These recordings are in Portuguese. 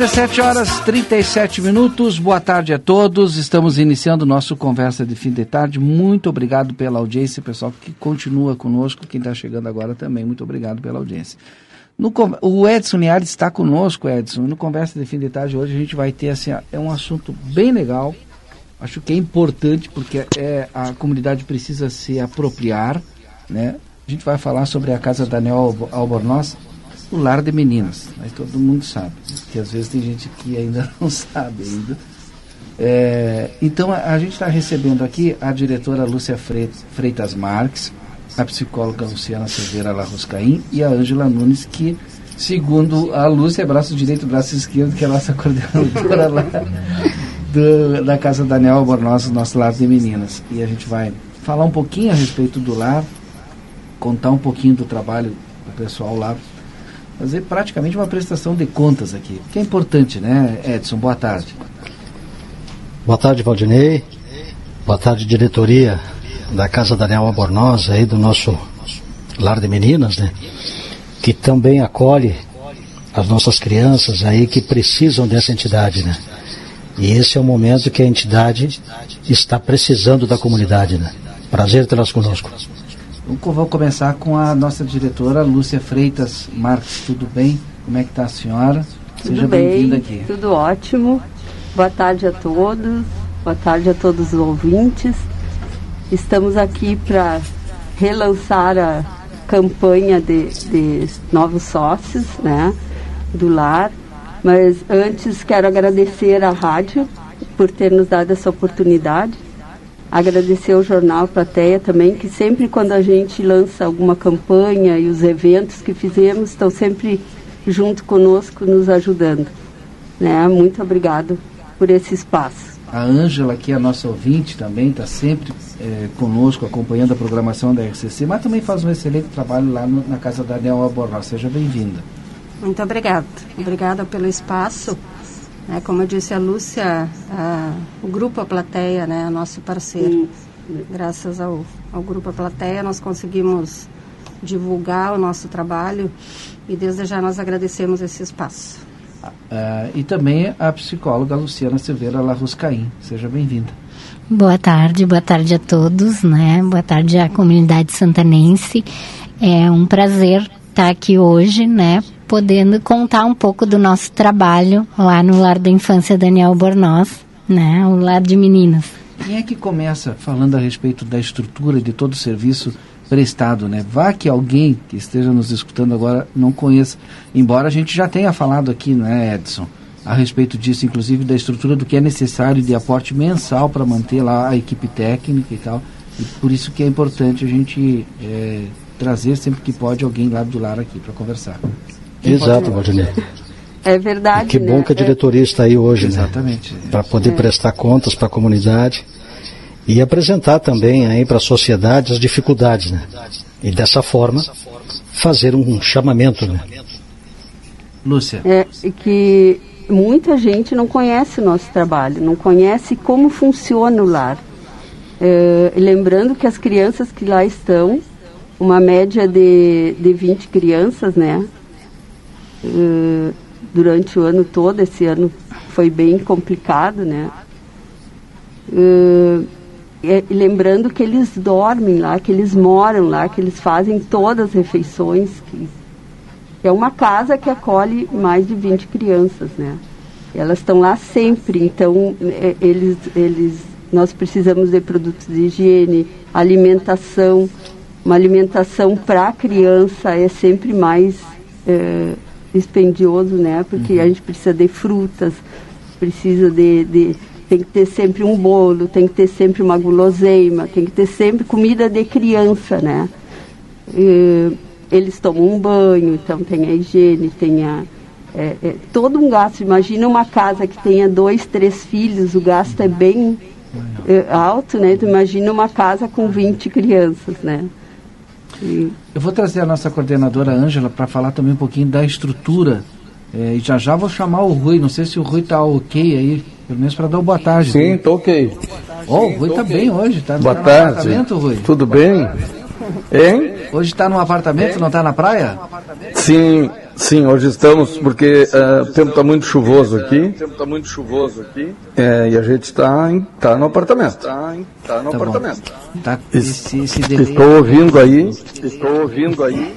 17 horas 37 minutos. Boa tarde a todos. Estamos iniciando nosso conversa de fim de tarde. Muito obrigado pela audiência, pessoal que continua conosco. Quem está chegando agora também, muito obrigado pela audiência. No, o Edson Niares está conosco, Edson. No conversa de fim de tarde hoje a gente vai ter assim, é um assunto bem legal. Acho que é importante porque é, a comunidade precisa se apropriar, né? A gente vai falar sobre a casa Daniel Albornoz o lar de meninas. Mas todo mundo sabe, que às vezes tem gente que ainda não sabe ainda. É, então a, a gente está recebendo aqui a diretora Lúcia Freitas Marques, a psicóloga Luciana Silveira Larroscaim e a Ângela Nunes, que segundo a Lúcia é braço direito, braço esquerdo, que é a nossa coordenadora lá do, da Casa Daniel Albornoz, nosso lar de meninas. E a gente vai falar um pouquinho a respeito do lar, contar um pouquinho do trabalho do pessoal lá fazer praticamente uma prestação de contas aqui, que é importante, né, Edson? Boa tarde. Boa tarde, Valdinei. Boa tarde, diretoria da Casa Daniel Albornoz, aí do nosso Lar de Meninas, né? Que também acolhe as nossas crianças aí que precisam dessa entidade, né? E esse é o momento que a entidade está precisando da comunidade, né? Prazer tê-las conosco. Vamos começar com a nossa diretora Lúcia Freitas Marques. Tudo bem? Como é que está a senhora? Seja bem-vinda aqui. Tudo ótimo. Boa tarde a todos. Boa tarde a todos os ouvintes. Estamos aqui para relançar a campanha de, de novos sócios, né, do lar. Mas antes quero agradecer à rádio por ter nos dado essa oportunidade Agradecer ao jornal Plateia também, que sempre quando a gente lança alguma campanha e os eventos que fizemos estão sempre junto conosco, nos ajudando. Né? Muito obrigado por esse espaço. A Ângela, que é a nossa ouvinte também, está sempre é, conosco, acompanhando a programação da RCC, mas também faz um excelente trabalho lá no, na Casa da Daniel Aborral. Seja bem-vinda. Muito obrigada. Obrigada pelo espaço. É, como eu disse a Lúcia, a, o Grupo A Plateia né, é nosso parceiro. Sim. Graças ao, ao Grupo A Plateia nós conseguimos divulgar o nosso trabalho e desde já nós agradecemos esse espaço. Uh, e também a psicóloga Luciana Silveira Larruscaim. Seja bem-vinda. Boa tarde, boa tarde a todos, né? Boa tarde à comunidade santanense. É um prazer estar aqui hoje, né? Podendo contar um pouco do nosso trabalho lá no Lar da Infância Daniel Bornoz, né, o Lar de Meninas. Quem é que começa falando a respeito da estrutura de todo o serviço prestado, né? Vá que alguém que esteja nos escutando agora não conheça, embora a gente já tenha falado aqui, né, Edson, a respeito disso, inclusive da estrutura do que é necessário de aporte mensal para manter lá a equipe técnica e tal. E por isso que é importante a gente é, trazer sempre que pode alguém lá do lar aqui para conversar. Exato, Valdinei. É verdade. E que bom né? que a diretoria está aí hoje, né? Exatamente. né? Para poder é. prestar contas para a comunidade e apresentar também aí para a sociedade as dificuldades, né? E dessa forma fazer um chamamento, né? Lúcia. É que muita gente não conhece o nosso trabalho, não conhece como funciona o lar. É, lembrando que as crianças que lá estão, uma média de, de 20 crianças, né? É, durante o ano todo, esse ano foi bem complicado, né? É, lembrando que eles dormem lá, que eles moram lá, que eles fazem todas as refeições, que é uma casa que acolhe mais de 20 crianças, né? Elas estão lá sempre, então é, eles, eles, nós precisamos de produtos de higiene, alimentação. Uma alimentação para a criança é sempre mais é, dispendioso, né? Porque uhum. a gente precisa de frutas, precisa de, de tem que ter sempre um bolo, tem que ter sempre uma guloseima, tem que ter sempre comida de criança, né? E, eles tomam um banho, então tem a higiene, tem a, é, é, todo um gasto. Imagina uma casa que tenha dois, três filhos, o gasto é bem é, alto, né? Tu imagina uma casa com 20 crianças, né? E... Eu vou trazer a nossa coordenadora Ângela para falar também um pouquinho da estrutura. É, e já já vou chamar o Rui, não sei se o Rui está ok aí pelo menos para dar uma boa tarde. Sim, estou ok. Oh, o Rui está bem hoje, tá? Boa tá tarde. apartamento, Rui? Tudo bem? Hein? Hoje está no apartamento, não está na praia? Sim, sim, hoje estamos porque uh, o tempo está muito chuvoso aqui. O tempo está muito chuvoso aqui. É, e a gente está tá no apartamento. Está tá no tá apartamento. Tá, esse, esse estou ouvindo aí. Estou ouvindo aí.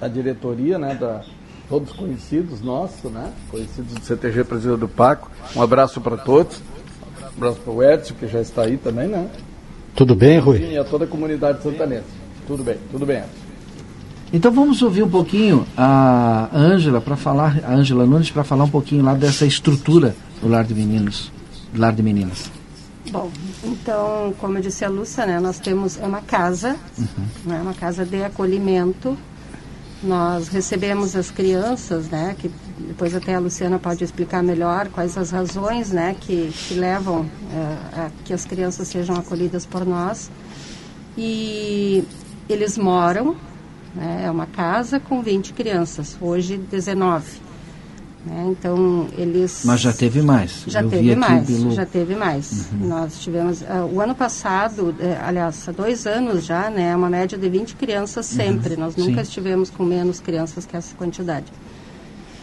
A diretoria, né, da, todos conhecidos nossos, né? Conhecidos do CTG Presidente do Paco. Um abraço para todos. Um abraço para o Edson, que já está aí também, né? Tudo bem, Rui? Sim, a toda a comunidade santanense. Tudo bem, tudo bem, Edson. Então vamos ouvir um pouquinho a Ângela para falar, a Ângela Nunes para falar um pouquinho lá dessa estrutura do lar de meninos, do lar de meninas. Bom, então, como eu disse a Lúcia, né, nós temos é uma casa, uhum. né, uma casa de acolhimento nós recebemos as crianças, né, que depois até a Luciana pode explicar melhor quais as razões, né, que, que levam é, a que as crianças sejam acolhidas por nós. E eles moram, né, é uma casa com 20 crianças, hoje 19. Né? Então, eles... Mas já teve mais. Já Eu teve mais, pelo... já teve mais. Uhum. Nós tivemos, uh, o ano passado, uh, aliás, há dois anos já, né, uma média de 20 crianças uhum. sempre. Uhum. Nós nunca Sim. estivemos com menos crianças que essa quantidade.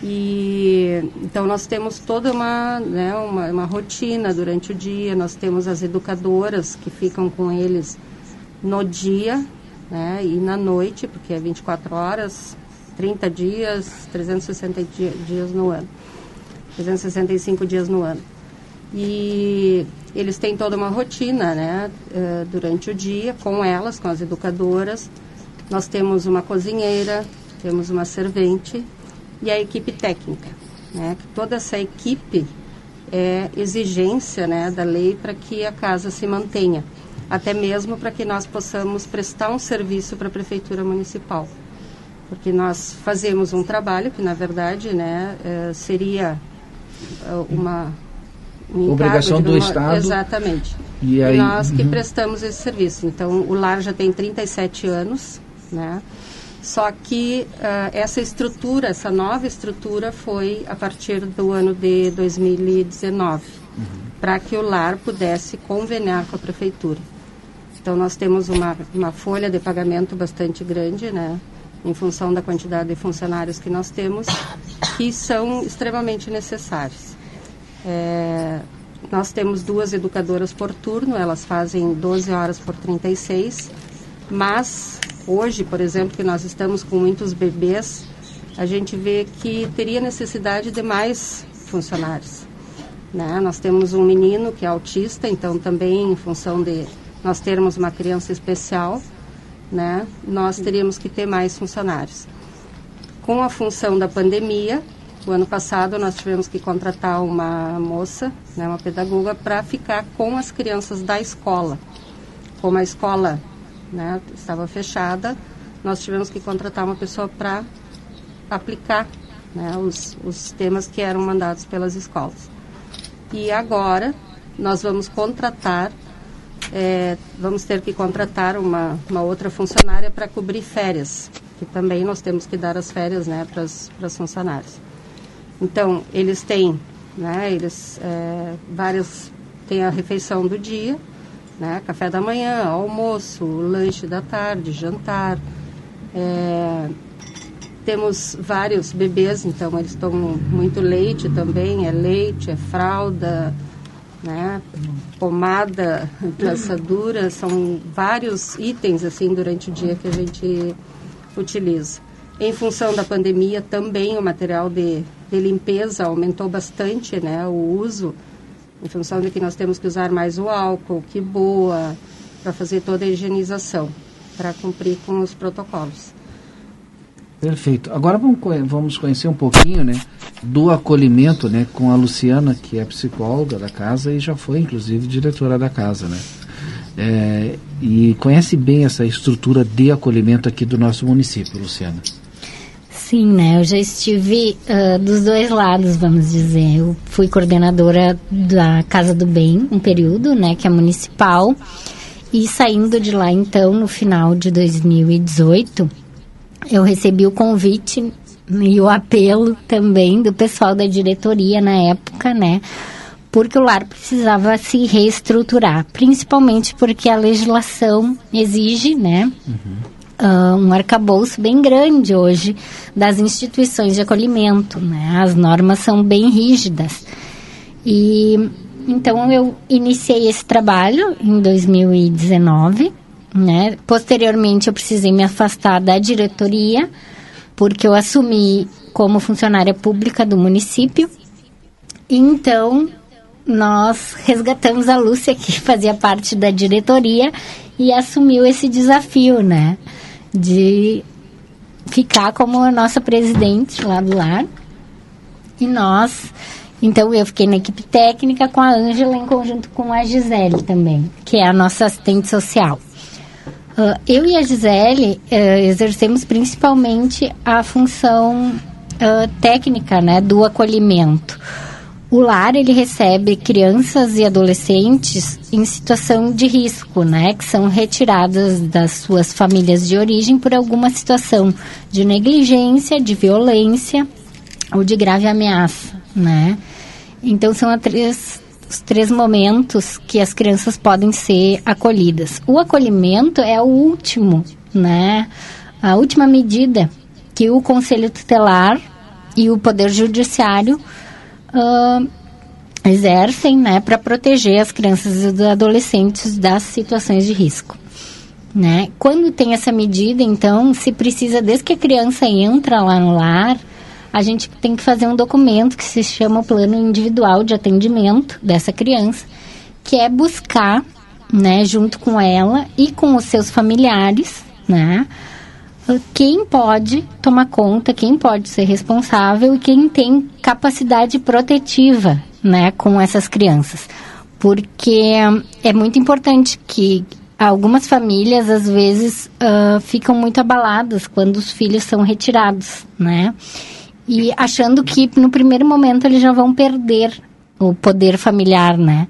E, então, nós temos toda uma, né, uma, uma rotina durante o dia, nós temos as educadoras que ficam com eles no dia né, e na noite, porque é 24 horas, 30 dias, 360 dias no ano. 365 dias no ano. E eles têm toda uma rotina, né, uh, durante o dia, com elas, com as educadoras. Nós temos uma cozinheira, temos uma servente e a equipe técnica, né, toda essa equipe é exigência, né, da lei para que a casa se mantenha, até mesmo para que nós possamos prestar um serviço para a prefeitura municipal. Porque nós fazemos um trabalho que na verdade né eh, seria eh, uma um obrigação do Estado. Exatamente. E, aí, e nós que uhum. prestamos esse serviço. Então o lar já tem 37 anos né? Só que uh, essa estrutura essa nova estrutura foi a partir do ano de 2019 uhum. para que o lar pudesse conveniar com a prefeitura então nós temos uma, uma folha de pagamento bastante grande né em função da quantidade de funcionários que nós temos, que são extremamente necessários. É, nós temos duas educadoras por turno, elas fazem 12 horas por 36, mas hoje, por exemplo, que nós estamos com muitos bebês, a gente vê que teria necessidade de mais funcionários. Né? Nós temos um menino que é autista, então também em função de nós termos uma criança especial, né, nós teríamos que ter mais funcionários. Com a função da pandemia, o ano passado nós tivemos que contratar uma moça, né, uma pedagoga, para ficar com as crianças da escola. Como a escola né, estava fechada, nós tivemos que contratar uma pessoa para aplicar né, os, os temas que eram mandados pelas escolas. E agora nós vamos contratar é, vamos ter que contratar uma, uma outra funcionária para cobrir férias, que também nós temos que dar as férias né, para os funcionários. Então, eles têm, né, eles, é, várias, têm a refeição do dia, né, café da manhã, almoço, lanche da tarde, jantar. É, temos vários bebês, então eles tomam muito leite também, é leite, é fralda, né, pomada, lançadura, são vários itens assim durante o dia que a gente utiliza. Em função da pandemia, também o material de, de limpeza aumentou bastante, né? O uso, em função de que nós temos que usar mais o álcool, que boa, para fazer toda a higienização, para cumprir com os protocolos. Perfeito. Agora vamos, conhecer um pouquinho, né, do acolhimento, né, com a Luciana, que é psicóloga da casa e já foi, inclusive, diretora da casa, né? É, e conhece bem essa estrutura de acolhimento aqui do nosso município, Luciana. Sim, né? Eu já estive uh, dos dois lados, vamos dizer. Eu fui coordenadora da Casa do Bem um período, né, que é municipal. E saindo de lá, então, no final de 2018, eu recebi o convite e o apelo também do pessoal da diretoria na época, né? Porque o lar precisava se reestruturar, principalmente porque a legislação exige, né? Uhum uh, um arcabouço bem grande hoje das instituições de acolhimento. Né? As normas são bem rígidas. E então eu iniciei esse trabalho em 2019. Né? Posteriormente eu precisei me afastar da diretoria porque eu assumi como funcionária pública do município. Então nós resgatamos a Lúcia que fazia parte da diretoria e assumiu esse desafio, né? de ficar como a nossa presidente lá do lar. E nós, então eu fiquei na equipe técnica com a Ângela em conjunto com a Gisele também, que é a nossa assistente social. Uh, eu e a Gisele uh, exercemos principalmente a função uh, técnica né, do acolhimento. O lar ele recebe crianças e adolescentes em situação de risco, né, que são retiradas das suas famílias de origem por alguma situação de negligência, de violência ou de grave ameaça, né? Então são três, os três momentos que as crianças podem ser acolhidas. O acolhimento é o último, né? A última medida que o Conselho Tutelar e o Poder Judiciário uh, exercem né, para proteger as crianças e os adolescentes das situações de risco. Né? Quando tem essa medida, então, se precisa, desde que a criança entra lá no lar, a gente tem que fazer um documento que se chama Plano Individual de Atendimento dessa criança, que é buscar, né, junto com ela e com os seus familiares, né, quem pode tomar conta, quem pode ser responsável e quem tem capacidade protetiva, né, com essas crianças. Porque é muito importante que algumas famílias, às vezes, uh, ficam muito abaladas quando os filhos são retirados, né? E achando que, no primeiro momento, eles já vão perder o poder familiar, né?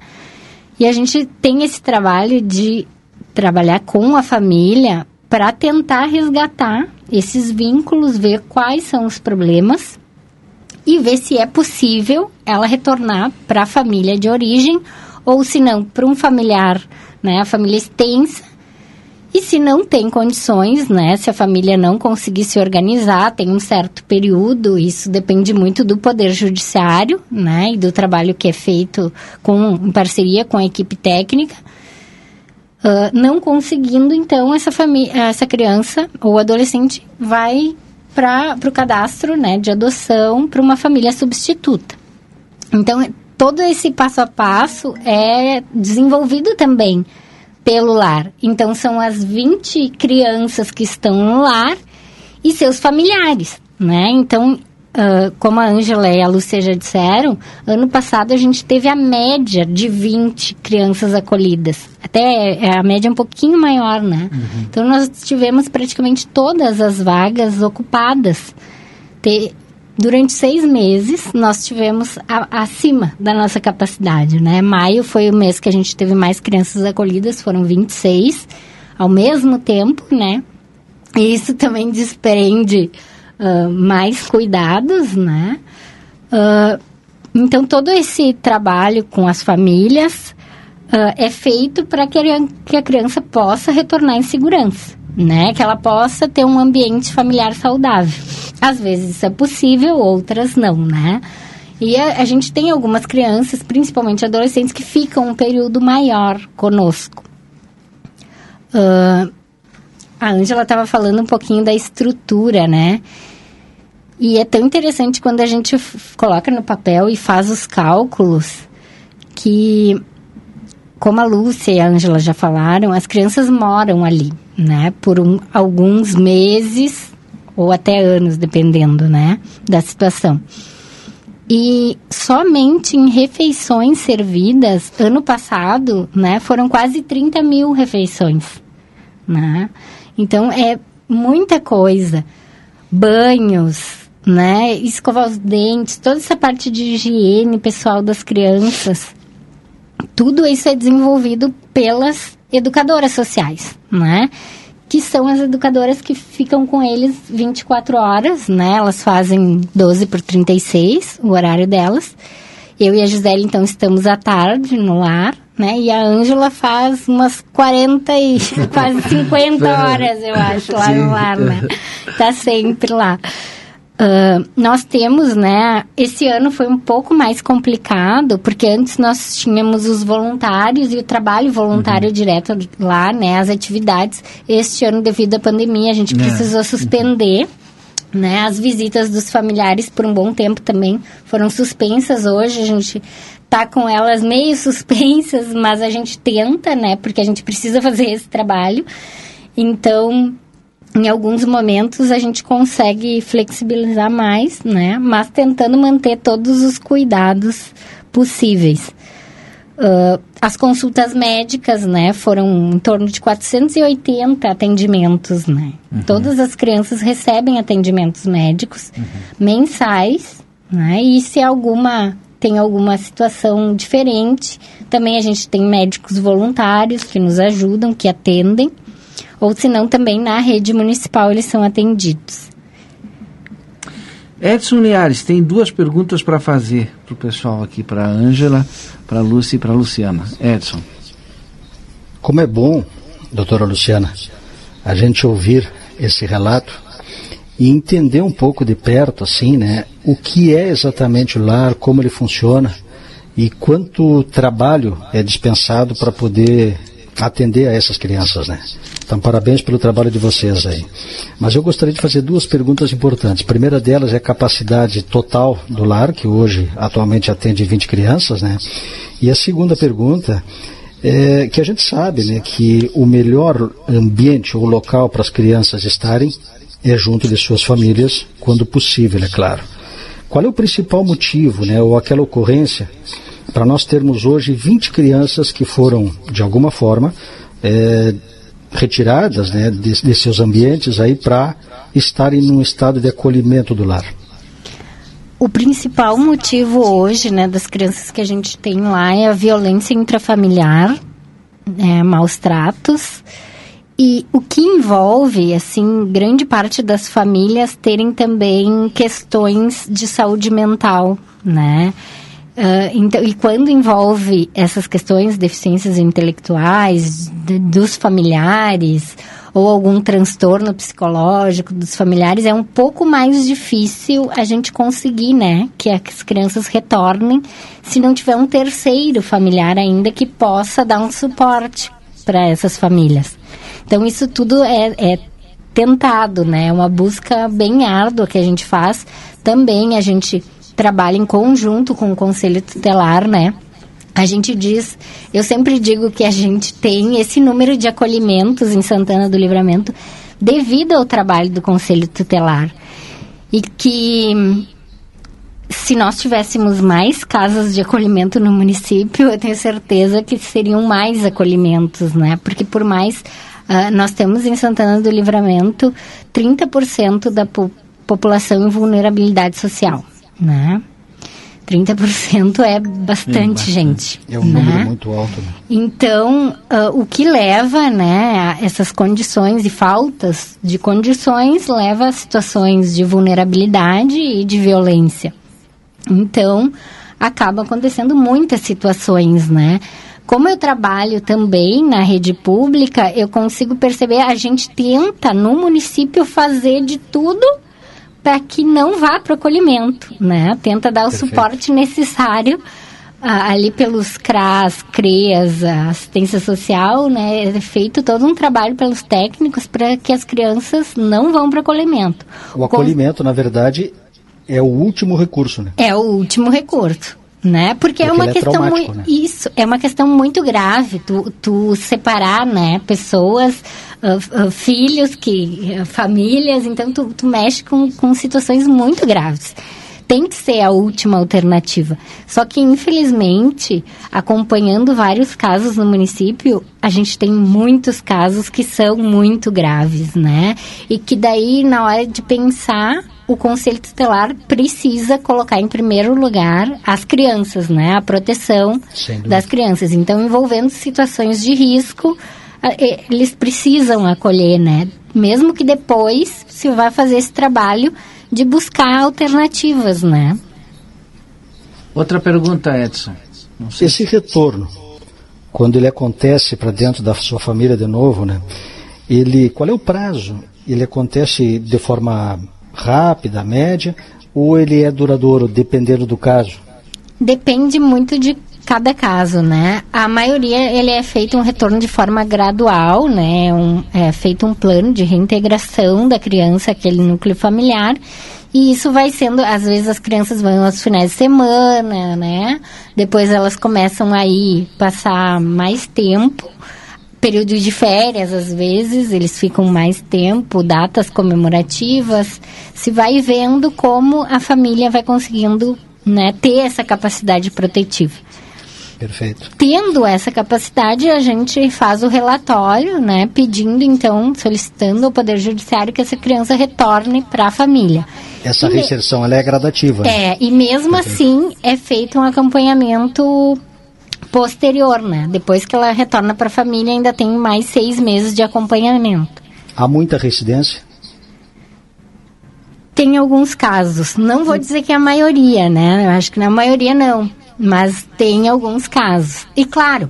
E a gente tem esse trabalho de trabalhar com a família para tentar resgatar esses vínculos, ver quais são os problemas e ver se é possível ela retornar para a família de origem ou se não para um familiar, né, a família extensa. E se não tem condições, né, se a família não conseguir se organizar, tem um certo período, isso depende muito do poder judiciário, né, e do trabalho que é feito com em parceria com a equipe técnica Uh, não conseguindo, então, essa, família, essa criança ou adolescente vai para o cadastro né, de adoção para uma família substituta. Então, todo esse passo a passo é desenvolvido também pelo lar. Então, são as 20 crianças que estão no lar e seus familiares, né? Então, Uh, como a Ângela e a Lúcia já disseram, ano passado a gente teve a média de 20 crianças acolhidas. Até é, a média é um pouquinho maior, né? Uhum. Então nós tivemos praticamente todas as vagas ocupadas. Te, durante seis meses nós tivemos a, acima da nossa capacidade, né? Maio foi o mês que a gente teve mais crianças acolhidas, foram 26 ao mesmo tempo, né? E isso também desprende uh, mais cuidados, né? Uh, então, todo esse trabalho com as famílias uh, é feito para que, que a criança possa retornar em segurança, né? Que ela possa ter um ambiente familiar saudável. Às vezes isso é possível, outras não, né? E a, a gente tem algumas crianças, principalmente adolescentes, que ficam um período maior conosco. Uh, a Ângela estava falando um pouquinho da estrutura, né? E é tão interessante quando a gente coloca no papel e faz os cálculos que, como a Lúcia e a Ângela já falaram, as crianças moram ali, né? Por um, alguns meses ou até anos, dependendo, né? Da situação. E somente em refeições servidas, ano passado, né? Foram quase 30 mil refeições, né? Então, é muita coisa. Banhos, né? Escovar os dentes, toda essa parte de higiene pessoal das crianças. Tudo isso é desenvolvido pelas educadoras sociais, né? Que são as educadoras que ficam com eles 24 horas, né? Elas fazem 12 por 36, o horário delas. Eu e a Gisele, então, estamos à tarde no lar, né? E a Ângela faz umas 40 e quase 50 horas, eu acho, lá no lar, né? Tá sempre lá. Uh, nós temos, né? Esse ano foi um pouco mais complicado, porque antes nós tínhamos os voluntários e o trabalho voluntário uhum. direto lá, né? As atividades. Este ano, devido à pandemia, a gente é. precisou suspender. Né, as visitas dos familiares por um bom tempo também foram suspensas hoje. A gente tá com elas meio suspensas, mas a gente tenta, né? Porque a gente precisa fazer esse trabalho. Então, em alguns momentos a gente consegue flexibilizar mais, né? Mas tentando manter todos os cuidados possíveis. Uh, as consultas médicas, né, foram em torno de 480 atendimentos, né? Uhum. Todas as crianças recebem atendimentos médicos uhum. mensais, né? E se alguma tem alguma situação diferente, também a gente tem médicos voluntários que nos ajudam, que atendem ou se não também na rede municipal eles são atendidos. Edson Liares tem duas perguntas para fazer para o pessoal aqui, para a Ângela, para a Lúcia e para a Luciana. Edson. Como é bom, doutora Luciana, a gente ouvir esse relato e entender um pouco de perto, assim, né, o que é exatamente o lar, como ele funciona e quanto trabalho é dispensado para poder atender a essas crianças, né? Então, parabéns pelo trabalho de vocês aí. Mas eu gostaria de fazer duas perguntas importantes. A primeira delas é a capacidade total do lar, que hoje atualmente atende 20 crianças, né? E a segunda pergunta é que a gente sabe, né, que o melhor ambiente ou local para as crianças estarem é junto de suas famílias, quando possível, é claro. Qual é o principal motivo, né, ou aquela ocorrência para nós termos hoje 20 crianças que foram, de alguma forma, é, retiradas né, de, de, seus ambientes aí para estarem num estado de acolhimento do lar. O principal motivo hoje, né, das crianças que a gente tem lá é a violência intrafamiliar, é, maus tratos e o que envolve, assim, grande parte das famílias terem também questões de saúde mental, né? Uh, então, e quando envolve essas questões, deficiências intelectuais, de, dos familiares, ou algum transtorno psicológico dos familiares, é um pouco mais difícil a gente conseguir, né, que as crianças retornem, se não tiver um terceiro familiar ainda que possa dar um suporte para essas famílias. Então, isso tudo é, é tentado, né, é uma busca bem árdua que a gente faz. Também a gente trabalha em conjunto com o Conselho Tutelar, né? A gente diz, eu sempre digo que a gente tem esse número de acolhimentos em Santana do Livramento devido ao trabalho do Conselho Tutelar. E que se nós tivéssemos mais casas de acolhimento no município, eu tenho certeza que seriam mais acolhimentos, né? Porque por mais uh, nós temos em Santana do Livramento 30% da po população em vulnerabilidade social né? 30% é bastante, gente. É um né? número muito alto. Né? Então, uh, o que leva, né, a essas condições e faltas de condições leva a situações de vulnerabilidade e de violência. Então, acaba acontecendo muitas situações, né? Como eu trabalho também na rede pública, eu consigo perceber, a gente tenta no município fazer de tudo para que não vá para o acolhimento, né? Tenta dar o Perfeito. suporte necessário ah, ali pelos CRAS, CREAS, assistência social, né? É feito todo um trabalho pelos técnicos para que as crianças não vão para o acolhimento. O acolhimento, Com... na verdade, é o último recurso, né? É o último recurso né? Porque, é Porque é uma é questão muito né? isso é uma questão muito grave. Tu, tu separar, né? Pessoas, uh, uh, filhos que uh, famílias, então tu, tu mexe com, com situações muito graves. Tem que ser a última alternativa. Só que, infelizmente, acompanhando vários casos no município, a gente tem muitos casos que são muito graves, né? E que daí, na hora de pensar, o Conselho Tutelar precisa colocar em primeiro lugar as crianças, né? A proteção das crianças. Então, envolvendo situações de risco, eles precisam acolher, né? Mesmo que depois se vá fazer esse trabalho de buscar alternativas, né? Outra pergunta, Edson. Esse retorno, quando ele acontece para dentro da sua família de novo, né? Ele, qual é o prazo? Ele acontece de forma rápida, média, ou ele é duradouro, dependendo do caso? Depende muito de cada caso, né? A maioria ele é feito um retorno de forma gradual, né? Um, é feito um plano de reintegração da criança aquele núcleo familiar e isso vai sendo, às vezes as crianças vão aos finais de semana, né? Depois elas começam aí passar mais tempo período de férias, às vezes, eles ficam mais tempo, datas comemorativas, se vai vendo como a família vai conseguindo né, ter essa capacidade protetiva. Perfeito. Tendo essa capacidade, a gente faz o relatório, né, pedindo então, solicitando ao Poder Judiciário que essa criança retorne para a família. Essa e reinserção ela é gradativa. Né? É, e mesmo Perfeito. assim é feito um acompanhamento posterior, né? Depois que ela retorna para a família, ainda tem mais seis meses de acompanhamento. Há muita residência? Tem alguns casos. Não vou dizer que é a maioria, né? Eu acho que na maioria não. Mas tem alguns casos. E claro,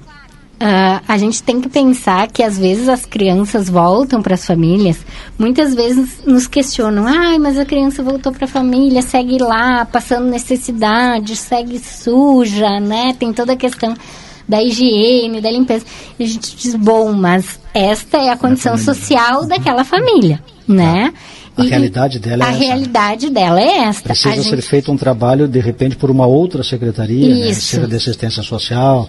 Uh, a gente tem que pensar que às vezes as crianças voltam para as famílias, muitas vezes nos questionam: ai, mas a criança voltou para a família, segue lá, passando necessidade, segue suja, né? Tem toda a questão da higiene, da limpeza. E a gente diz: bom, mas esta é a condição social daquela família, né? A e, realidade dela é a essa. realidade dela é esta. Precisa a ser feito um trabalho, de repente, por uma outra secretaria, né? seja de assistência social,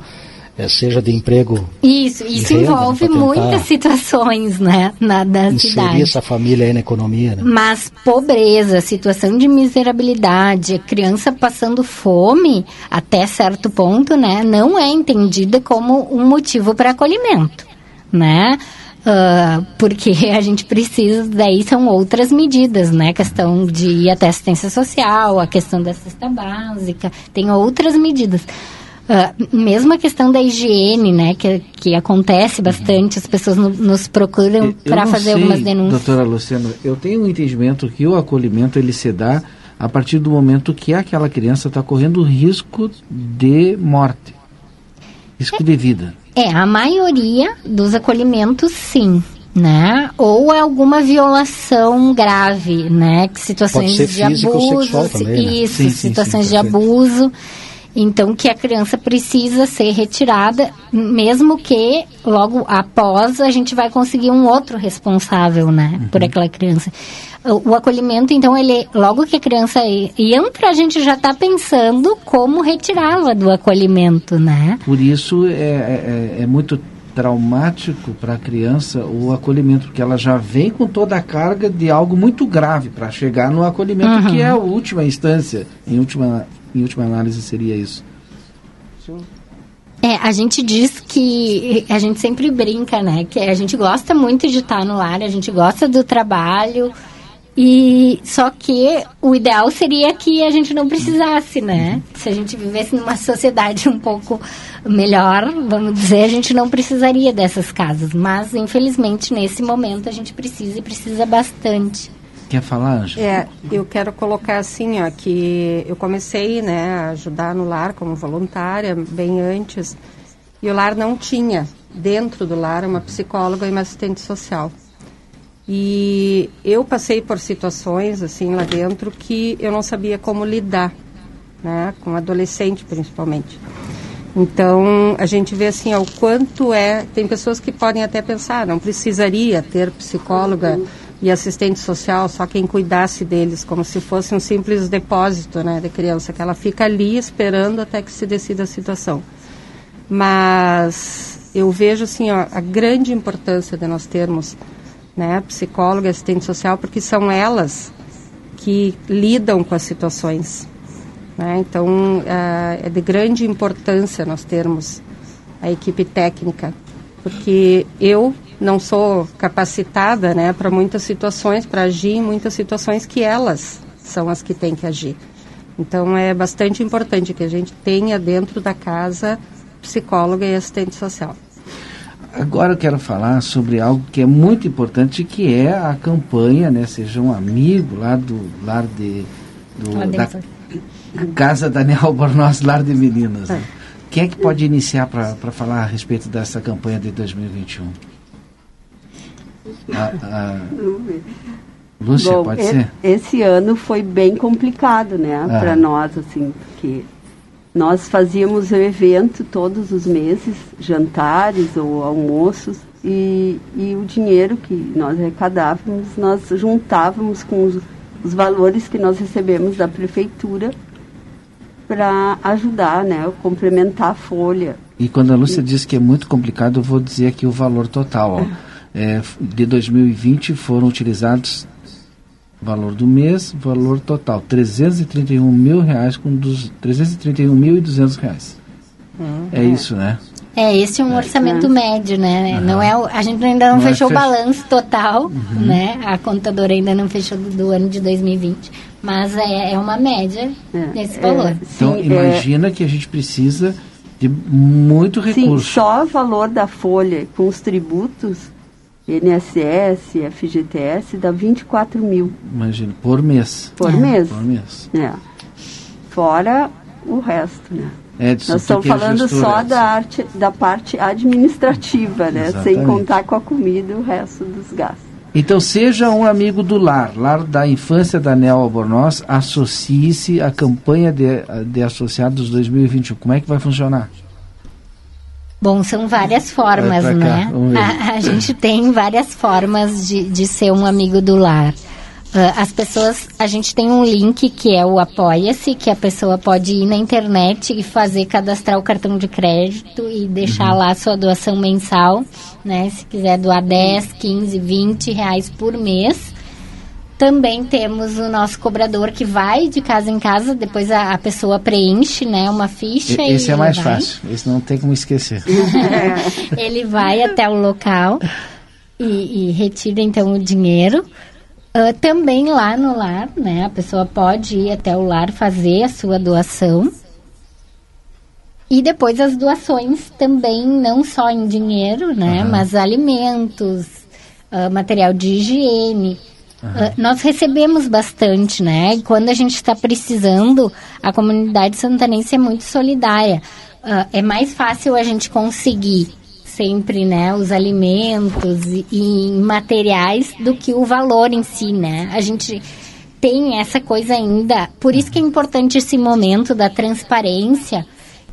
é, seja de emprego. Isso, isso renda, envolve muitas situações, né, na da inserir cidade. essa família aí na economia. Né? Mas pobreza, situação de miserabilidade, criança passando fome, até certo ponto, né, não é entendida como um motivo para acolhimento, né? Uh, porque a gente precisa, daí são outras medidas, né? A questão de ir até assistência social, a questão da cesta básica, tem outras medidas. Uh, mesmo a questão da higiene, né, que, que acontece bastante, as pessoas no, nos procuram para fazer sei, algumas denúncias. Doutora Luciana, eu tenho um entendimento que o acolhimento ele se dá a partir do momento que aquela criança está correndo risco de morte, risco é, de vida. É, a maioria dos acolhimentos, sim. Né? Ou é alguma violação grave, né? Situações de abuso, também, né? isso, sim, situações sim, sim, de abuso. Então, que a criança precisa ser retirada, mesmo que logo após a gente vai conseguir um outro responsável, né, uhum. por aquela criança. O, o, acolhimento, então, ele, logo que a criança entra, a gente já está pensando como retirá-la do acolhimento, né? Por isso é, é, é muito traumático para a criança o acolhimento, porque ela já vem com toda a carga de algo muito grave para chegar no acolhimento, uhum. que é a última instância, em última em última análise, seria isso. É, a gente diz que a gente sempre brinca, né? Que a gente gosta muito de estar no lar, a gente gosta do trabalho. E só que o ideal seria que a gente não precisasse, né? Se a gente vivesse numa sociedade um pouco melhor, vamos dizer, a gente não precisaria dessas casas. Mas infelizmente nesse momento a gente precisa e precisa bastante. Quer falar, Ângela? É, eu quero colocar assim, ó, que eu comecei, né, a ajudar no lar como voluntária bem antes, e o lar não tinha dentro do lar uma psicóloga e uma assistente social. E eu passei por situações assim lá dentro que eu não sabia como lidar, né, com adolescente principalmente. Então, a gente vê assim, ó, o quanto é, tem pessoas que podem até pensar, não precisaria ter psicóloga e assistente social, só quem cuidasse deles, como se fosse um simples depósito, né, de criança, que ela fica ali esperando até que se decida a situação. Mas eu vejo assim, ó, a grande importância de nós termos, né, psicóloga assistente social, porque são elas que lidam com as situações né? Então, é, é de grande importância nós termos a equipe técnica, porque eu não sou capacitada né, para muitas situações, para agir em muitas situações que elas são as que têm que agir. Então, é bastante importante que a gente tenha dentro da casa psicóloga e assistente social. Agora eu quero falar sobre algo que é muito importante, que é a campanha, né? Seja um amigo lá do lar de, do, da, Casa Daniel Albornoz, Lar de Meninas. Né? Quem é que pode iniciar para falar a respeito dessa campanha de 2021? A, a... Lúcia, Bom, pode ser? Esse ano foi bem complicado, né, ah. para nós, assim, porque nós fazíamos o evento todos os meses, jantares ou almoços, e, e o dinheiro que nós arrecadávamos, nós juntávamos com os, os valores que nós recebemos da prefeitura para ajudar, né, complementar a folha. E quando a Lúcia e... diz que é muito complicado, eu vou dizer aqui o valor total. Ó. É, de 2020 foram utilizados valor do mês, valor total, 331 mil reais com dos 331 mil e 200 reais. Hum, é, é, isso, né? É, esse é um é. orçamento é. médio, né? Uhum. Não é, a gente ainda não, não é fechou é o balanço total, uhum. né? A contadora ainda não fechou do, do ano de 2020, mas é, é uma média é, desse valor. É, então, sim, imagina que a gente precisa de muito recurso. Sim, só o valor da folha com os tributos, INSS, FGTS, dá 24 mil. Imagina, por mês. Por mês. Por mês. É. Fora o resto, né? Edson, Nós estamos falando só da, arte, da parte administrativa, né? Exatamente. Sem contar com a comida e o resto dos gastos. Então, seja um amigo do lar, lar da infância da Nel Albornoz, associe-se à campanha de, de associados 2021. Como é que vai funcionar? Bom, são várias formas, né? A, a, gente tem várias formas de, de ser um amigo do lar. Uh, as pessoas, a gente tem um link que é o Apoia-se, que a pessoa pode ir na internet e fazer, cadastrar o cartão de crédito e deixar uhum. lá a sua doação mensal, né? Se quiser doar 10, 15, 20 reais por mês. Também temos o nosso cobrador que vai de casa em casa, depois a, a pessoa preenche, né, uma ficha e, Esse é mais vai. fácil, esse não tem como esquecer. ele vai até o local e, e retira então o dinheiro. Uh, também lá no lar, né? A pessoa pode ir até o lar fazer a sua doação. E depois as doações também, não só em dinheiro, né? Uhum. Mas alimentos, uh, material de higiene. Uh, nós recebemos bastante, né? E quando a gente está precisando, a comunidade santanense é muito solidária. é mais fácil a gente conseguir sempre, né, os alimentos e, e materiais do que o valor em si, né? A gente tem essa coisa ainda. Por isso que é importante esse momento da transparência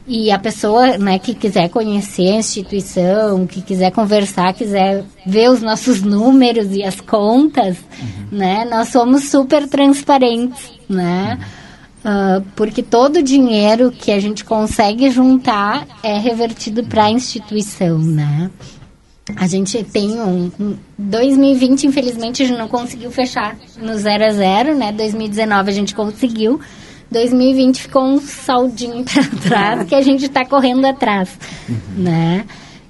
e a pessoa, né, que quiser conhecer a instituição, que quiser conversar, quiser ver os nossos números e as contas, uhum. né, nós somos super transparentes, né? Uhum. Uh, porque todo o dinheiro que a gente consegue juntar é revertido para a instituição, né? A gente tem um, um 2020, infelizmente, a gente não conseguiu fechar no zero a zero, né? 2019 a gente conseguiu. 2020 ficou um saldinho para trás que a gente está correndo atrás, uhum. né?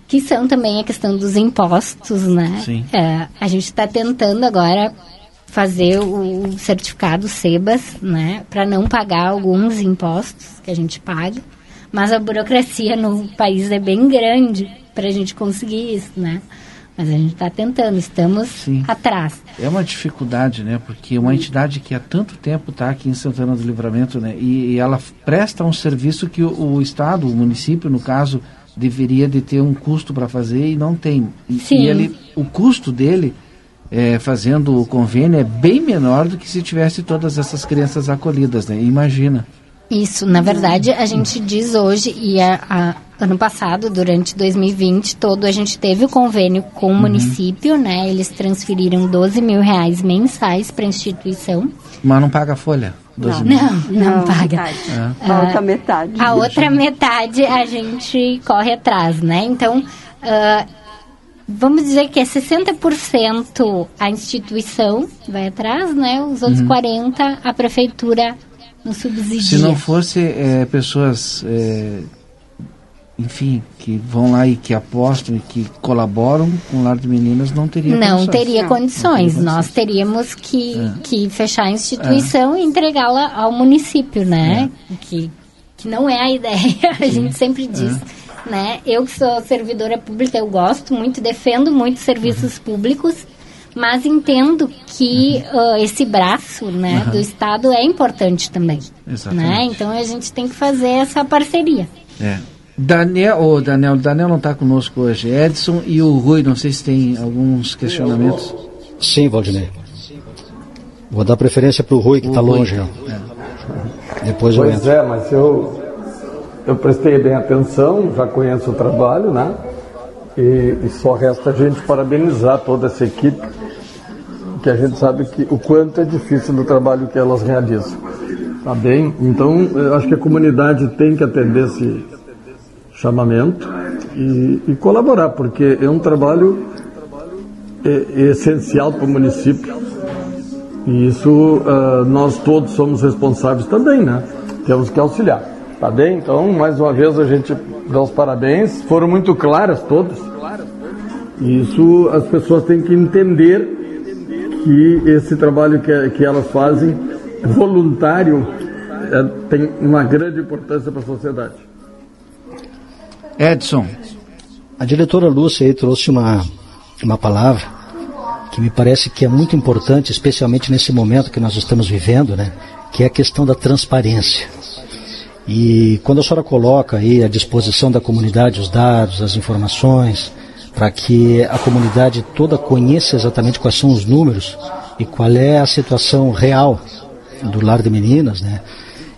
Que são também a questão dos impostos, né? Sim. É, a gente está tentando agora fazer o certificado SEBAS, né, para não pagar alguns impostos que a gente paga. Mas a burocracia no país é bem grande para a gente conseguir isso, né? Mas a gente está tentando, estamos Sim. atrás. É uma dificuldade, né? Porque uma entidade que há tanto tempo está aqui em Santana do Livramento, né? E, e ela presta um serviço que o, o, Estado, o município, no caso, deveria de ter um custo para fazer e não tem. E, Sim. e ele, o custo dele é, fazendo o convênio é bem menor do que se tivesse todas essas crianças acolhidas, né? Imagina. Isso, na verdade, a gente diz hoje, e a, a, ano passado, durante 2020 todo, a gente teve o convênio com o uhum. município, né? Eles transferiram 12 mil reais mensais para a instituição. Mas não paga a folha? Não, não, não, não, paga. É. A outra metade. A outra metade a gente corre atrás, né? Então, uh, vamos dizer que é 60% a instituição vai atrás, né? Os outros uhum. 40% a prefeitura no subsídio. Se não fosse é, pessoas, é, enfim, que vão lá e que apostam e que colaboram com o Lar de Meninas, não teria não condições. Teria não. condições. Não Nós teríamos que, é. que fechar a instituição e entregá-la ao município, né? É. Que, que não é a ideia, a gente sempre diz. Né? Eu que sou servidora pública, eu gosto muito, defendo muito serviços uhum. públicos, mas entendo que uhum. uh, esse braço né, uhum. do Estado é importante também. Exatamente. Né? Então a gente tem que fazer essa parceria. É. Daniel, oh, Daniel, Daniel não está conosco hoje. Edson e o Rui, não sei se tem alguns questionamentos. Sim, Valdinei. Vou dar preferência para o Rui, que está longe. É. Depois pois eu entro. é, mas eu, eu prestei bem atenção, já conheço o trabalho, né? E, e, só resta a gente parabenizar toda essa equipe, que a gente sabe que o quanto é difícil o trabalho que elas realizam. Tá bem? Então, eu acho que a comunidade tem que atender esse chamamento e, e colaborar, porque é um trabalho é, é essencial para o município. E isso uh, nós todos somos responsáveis também, né? Temos que auxiliar. Tá bem? Então, mais uma vez a gente dá os parabéns. Foram muito claras todas. Isso as pessoas têm que entender que esse trabalho que, que elas fazem, voluntário, é, tem uma grande importância para a sociedade. Edson. A diretora Lúcia aí trouxe uma, uma palavra que me parece que é muito importante, especialmente nesse momento que nós estamos vivendo, né? Que é a questão da transparência. E quando a senhora coloca aí à disposição da comunidade os dados, as informações, para que a comunidade toda conheça exatamente quais são os números e qual é a situação real do lar de meninas, né?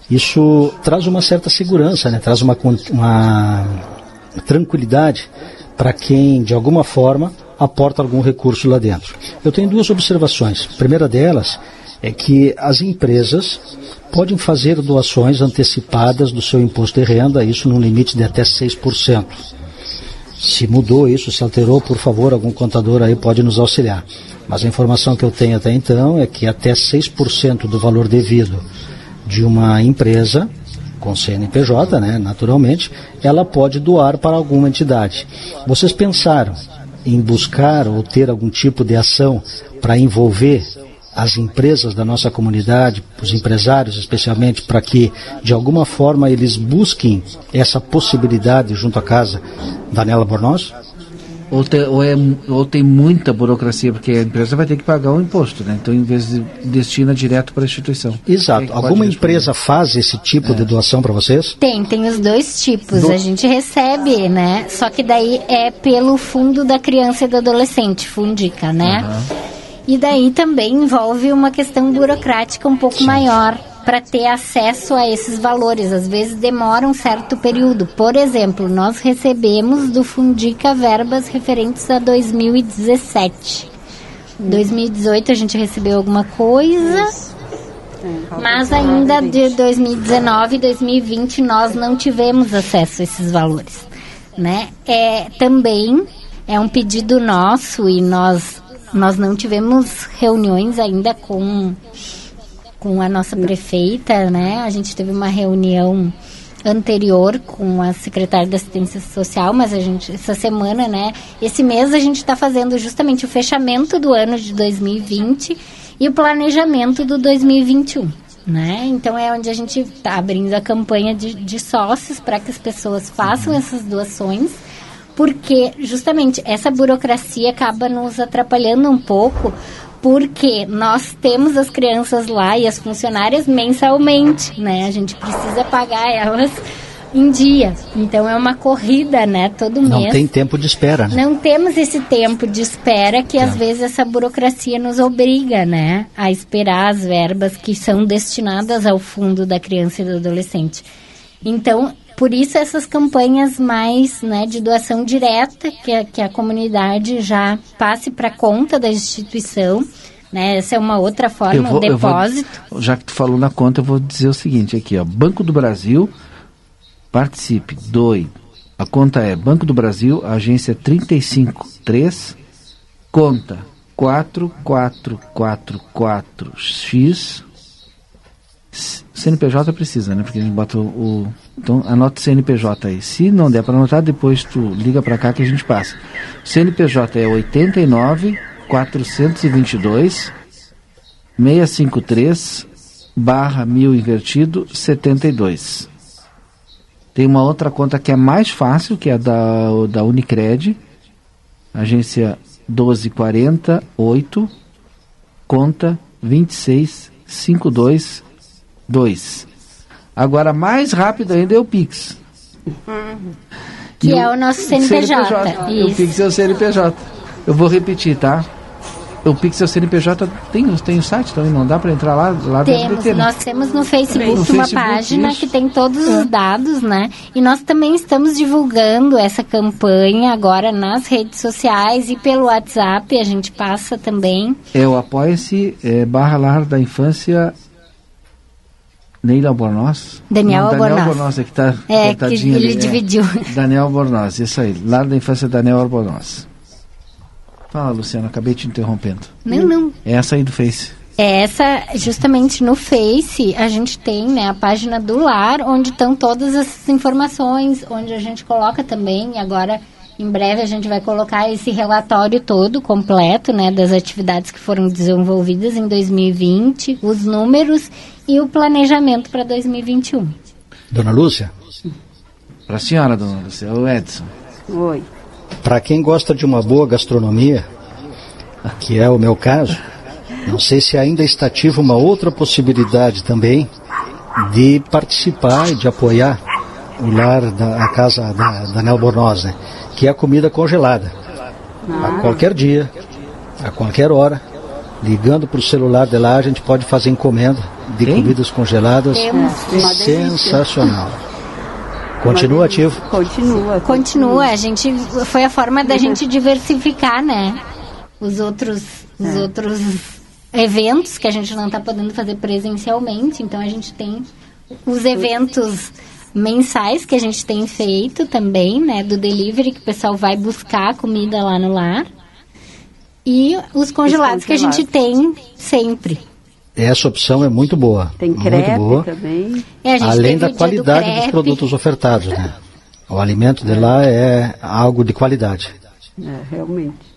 Isso traz uma certa segurança, né? Traz uma, uma tranquilidade para quem, de alguma forma, aporta algum recurso lá dentro. Eu tenho duas observações. A primeira delas é que as empresas podem fazer doações antecipadas do seu imposto de renda, isso num limite de até 6%. Se mudou isso, se alterou, por favor, algum contador aí pode nos auxiliar. Mas a informação que eu tenho até então é que até 6% do valor devido de uma empresa com CNPJ, né, naturalmente, ela pode doar para alguma entidade. Vocês pensaram em buscar ou ter algum tipo de ação para envolver as empresas da nossa comunidade, os empresários especialmente, para que de alguma forma eles busquem essa possibilidade junto à casa Daniela Bornoz? ou, te, ou, é, ou tem muita burocracia, porque a empresa vai ter que pagar o um imposto, né? Então, em vez de destina direto para a instituição. Exato. Alguma empresa faz esse tipo é. de doação para vocês? Tem, tem os dois tipos. Do... A gente recebe, né? Só que daí é pelo Fundo da Criança e do Adolescente, Fundica, né? Uhum. E daí também envolve uma questão burocrática um pouco maior para ter acesso a esses valores. Às vezes demora um certo período. Por exemplo, nós recebemos do Fundica verbas referentes a 2017. Em 2018 a gente recebeu alguma coisa. É, mas ainda de 2019 e 2020 nós não tivemos acesso a esses valores, né? É também é um pedido nosso e nós nós não tivemos reuniões ainda com com a nossa prefeita, né? A gente teve uma reunião anterior com a secretária da assistência social, mas a gente essa semana, né? Esse mês a gente está fazendo justamente o fechamento do ano de 2020 e o planejamento do 2021. Né? Então é onde a gente está abrindo a campanha de, de sócios para que as pessoas façam essas doações porque justamente essa burocracia acaba nos atrapalhando um pouco, porque nós temos as crianças lá e as funcionárias mensalmente, né? A gente precisa pagar elas em dia. Então é uma corrida, né? Todo Não mês. tem tempo de espera, né? Não temos esse tempo de espera que às vezes essa burocracia nos obriga, né, a esperar as verbas que são destinadas ao fundo da criança e do adolescente. Então, por isso essas campanhas mais, né, de doação direta que a, que a comunidade já passe para conta da instituição, né? Essa é uma outra forma, vou- o eu vou- depósito. já que tu falou na conta, eu vou dizer o seguinte aqui, ó. Banco do Brasil, participe, doe. A conta é Banco do Brasil, agência 353, conta 4444X. CNPJ precisa, né? Porque a gente bota o, Então anota o CNPJ aí. Se não der para anotar, depois tu liga para cá que a gente passa. O CNPJ é 89 422 653 barra mil invertido 72. Tem uma outra conta que é mais fácil, que é da, da Unicred, agência 1248, conta 26522. Agora, mais rápido ainda é o Pix. Que E é o nosso CNPJ. O Isso. Pix é o CNPJ. Eu vou repetir, tá? O Pix é o CNPJ. Tem, tem o site também, não dá para entrar lá? lá Temos, né? nós temos no Facebook No uma Facebook, página isso. que tem todos É. os dados, né? E nós também estamos divulgando essa campanha agora nas redes sociais e pelo WhatsApp, a gente passa também. É o Apoia-se é, barra Lar da Infância Neila Albornoz? Daniel Não, Daniel Albornoz. Albornoz é que tá É, que ele ali, é. dividiu. Daniel Albornoz, isso aí. Lar da Infância Daniel Albornoz. Fala, Luciano, acabei te interrompendo. Não, não. É essa aí do Face. É Essa, justamente no Face, a gente tem né, a página do lar, onde estão todas essas informações, onde a gente coloca também, agora em breve a gente vai colocar esse relatório todo completo, né, das atividades que foram desenvolvidas em 2020, os números e o planejamento para 2021. Dona Lúcia, Para a senhora, dona Lúcia, o Edson. Oi. para quem gosta de uma boa gastronomia, que é o meu caso, não sei se ainda está ativa uma outra possibilidade também de participar e de apoiar o lar da a casa da, da Nel Bornoz, né? Que é a comida congelada. A qualquer dia, a qualquer hora, ligando para o celular de lá, a gente pode fazer encomenda de Tem? comidas congeladas. Delícia. Sensacional. Continua ativo. Continua. Continua, a gente foi a forma da gente diversificar, né? Os outros, os outros eventos que a gente não está podendo fazer presencialmente, então a gente tem os eventos mensais que a gente tem feito também, né, do delivery que o pessoal vai buscar a comida lá no lar. E os congelados que a gente tem sempre. Essa opção é muito boa. Tem muito crepe boa. também. Além da dia do qualidade dos produtos ofertados, né? O alimento de lá é algo de qualidade. É, realmente.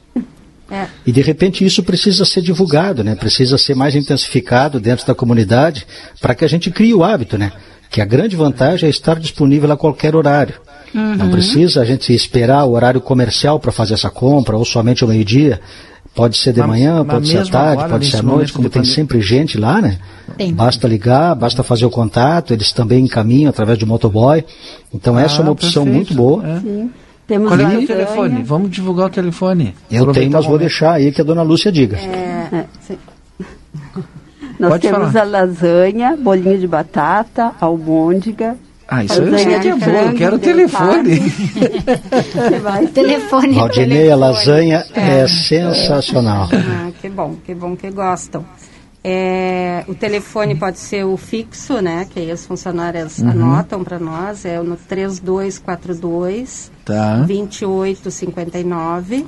E de repente isso precisa ser divulgado, né? Precisa ser mais intensificado dentro da comunidade para que a gente crie o hábito, né? Que a grande vantagem é estar disponível a qualquer horário. Não precisa a gente esperar o horário comercial para fazer essa compra ou somente ao meio-dia. Pode ser de Mas- manhã, mas pode ser à tarde, agora, pode ser à noite, como de tem pandemia- sempre gente lá, né? Tem. Basta ligar, basta fazer o contato, eles também encaminham através do motoboy. Então essa é uma Ah, opção perfeito. muito boa. É. Temos Qual é o telefone? Vamos divulgar o telefone. Eu Aproveitar tenho, mas vou deixar aí que a dona Lúcia diga. É, sim. Nós Pode temos falar. a lasanha, bolinho de batata, almôndega. Ah, isso eu sei que é de bom. Eu frango, quero telefone. Telefone. Valdinei, a lasanha é sensacional. Ah, que bom, que bom que gostam. É, o telefone pode ser o fixo, né? Que aí as funcionárias Uhum. anotam para nós, é o no 3242 Tá. 2859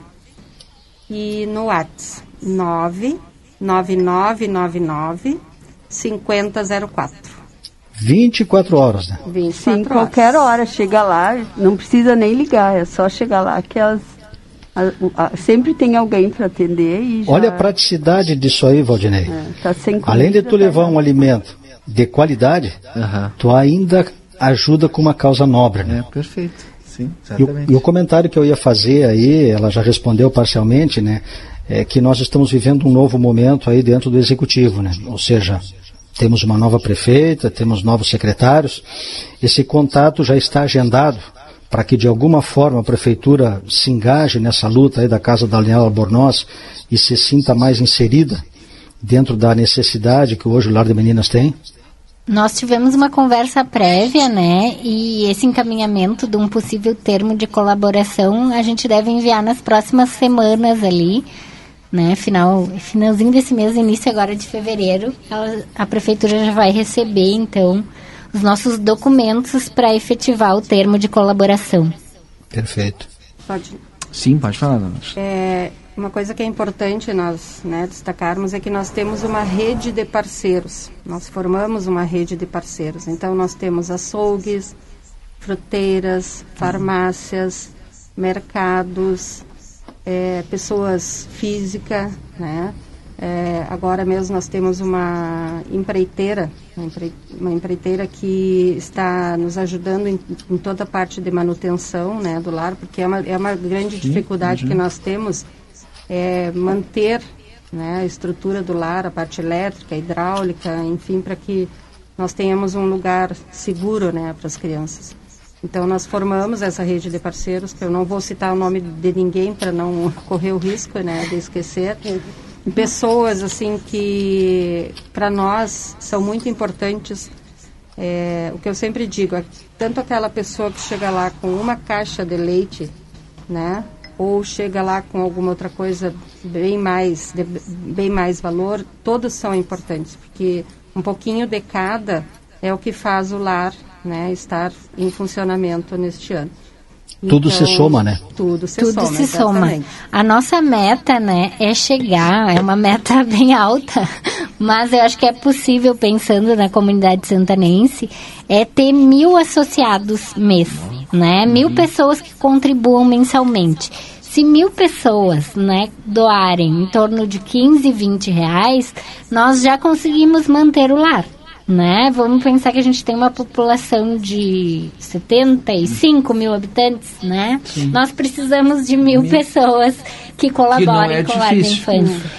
e no WhatsApp 99999 5004. 24 horas, né? 24 Sim, qualquer hora chega lá, não precisa nem ligar, é só chegar lá que as, a- a- sempre tem alguém para atender e já Olha a praticidade disso aí, Valdinei. é, tá sem Além de comida, tu levar tá- um alimento de qualidade, Aham. tu ainda ajuda com uma causa nobre, né? É, perfeito. sim, exatamente. E o, e o comentário que eu ia fazer aí, ela já respondeu parcialmente, né? É que nós estamos vivendo um novo momento aí dentro do executivo, né? Ou seja, temos uma nova prefeita, temos novos secretários. Esse contato já está agendado para que de alguma forma a prefeitura se engaje nessa luta aí da Casa da Linha Albornoz e se sinta mais inserida dentro da necessidade que hoje o Lar de Meninas tem? Nós tivemos uma conversa prévia, né? E esse encaminhamento de um possível termo de colaboração a gente deve enviar nas próximas semanas ali, né? Final, finalzinho desse mês, início agora de fevereiro, ela, a prefeitura já vai receber então os nossos documentos para efetivar o termo de colaboração. Perfeito. Pode. Sim, pode falar, Dona. É, uma coisa que é importante nós né, destacarmos é que nós temos uma rede de parceiros. Nós formamos uma rede de parceiros. Então, nós temos açougues, fruteiras, farmácias, mercados, é, pessoas físicas, né? É, agora mesmo nós temos uma empreiteira, uma empreiteira que está nos ajudando em, em toda a parte de manutenção né, do lar, porque é uma, é uma grande dificuldade que nós temos é, manter né, a estrutura do lar, a parte elétrica, hidráulica, enfim, para que nós tenhamos um lugar seguro né, para as crianças. Então nós formamos essa rede de parceiros, que eu não vou citar o nome de ninguém para não correr o risco né, de esquecer. Pessoas assim que para nós são muito importantes. É, o que eu sempre digo, é, tanto aquela pessoa que chega lá com uma caixa de leite, né, ou chega lá com alguma outra coisa bem mais, de, bem mais valor, todos são importantes, porque um pouquinho de cada é o que faz o lar né, estar em funcionamento neste ano. Tudo então, se soma, né? Tudo se tudo soma. Se soma. A nossa meta, né, é chegar, é uma meta bem alta, mas eu acho que é possível, pensando na comunidade santanense, é ter mil associados mês né? Mil pessoas que contribuam mensalmente. Se mil pessoas, né, doarem em torno de 15, 20 reais, nós já conseguimos manter o lar, né? Vamos pensar que a gente tem uma população de 75 mil habitantes, né? Sim. Nós precisamos de mil, mil. pessoas que colaborem que é com da infância.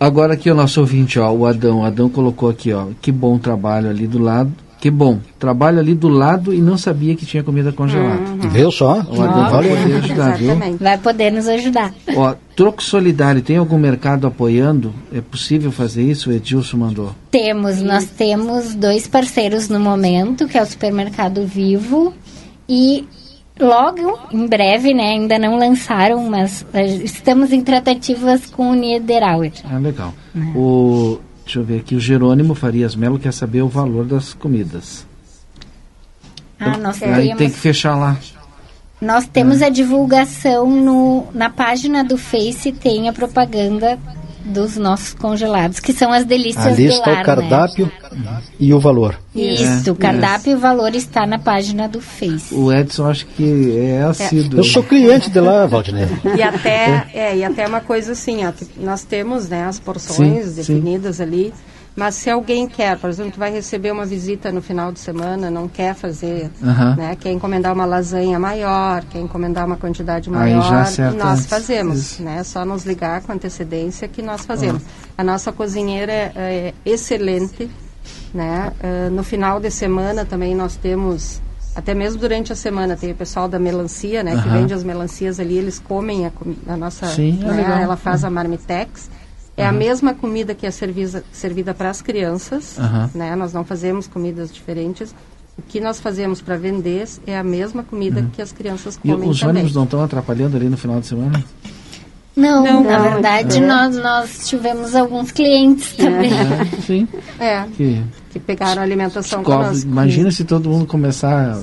Agora aqui o nosso ouvinte, ó, o Adão, o Adão colocou aqui, ó, que bom trabalho ali do lado que bom, trabalho ali do lado e não sabia que tinha comida congelada. Uhum. Viu só? vai poder ajudar, viu? Vai poder nos ajudar. Ó, troco solidário, tem algum mercado apoiando? É possível fazer isso? O Edilson mandou. Temos, nós temos dois parceiros no momento, que é o Supermercado Vivo e logo, em breve, né, ainda não lançaram, mas eh, estamos em tratativas com o Niederauer. Ah, legal. É. O Deixa eu ver aqui, o Jerônimo Farias Melo quer saber o valor das comidas. Ah, nós Aí temos... tem que fechar lá. Nós temos é. a divulgação no, na página do Face, tem a propaganda dos nossos congelados, que são as delícias Ali do está lar, o cardápio né? e o valor. Isso, é, o cardápio é. e o valor está na página do Face. O Edson acho que é assíduo. Eu sou cliente de lá, Valdinei. E até, é, e até uma coisa assim, ó, nós temos né, as porções sim, definidas sim. ali, mas se alguém quer, por exemplo, vai receber uma visita no final de semana, não quer fazer, né, quer encomendar uma lasanha maior, quer encomendar uma quantidade maior, nós fazemos. Isso. Né, é só nos ligar com antecedência que nós fazemos. Uhum. A nossa cozinheira é, é excelente. Né? Uh, no final de semana também nós temos até mesmo durante a semana tem o pessoal da melancia, né, uhum. que vende as melancias ali, eles comem a, a nossa, Sim, é né, ela faz uhum. a marmitex. É uhum. a mesma comida que é servida, servida para as crianças, uhum. né? Nós não fazemos comidas diferentes. O que nós fazemos para vender é a mesma comida uhum. que as crianças comem e os também. ônibus não estão atrapalhando ali no final de semana? Não, não na verdade é. nós, nós tivemos alguns clientes é. também. É, sim. É. Que, que pegaram alimentação conosco. Imagina se todo mundo começar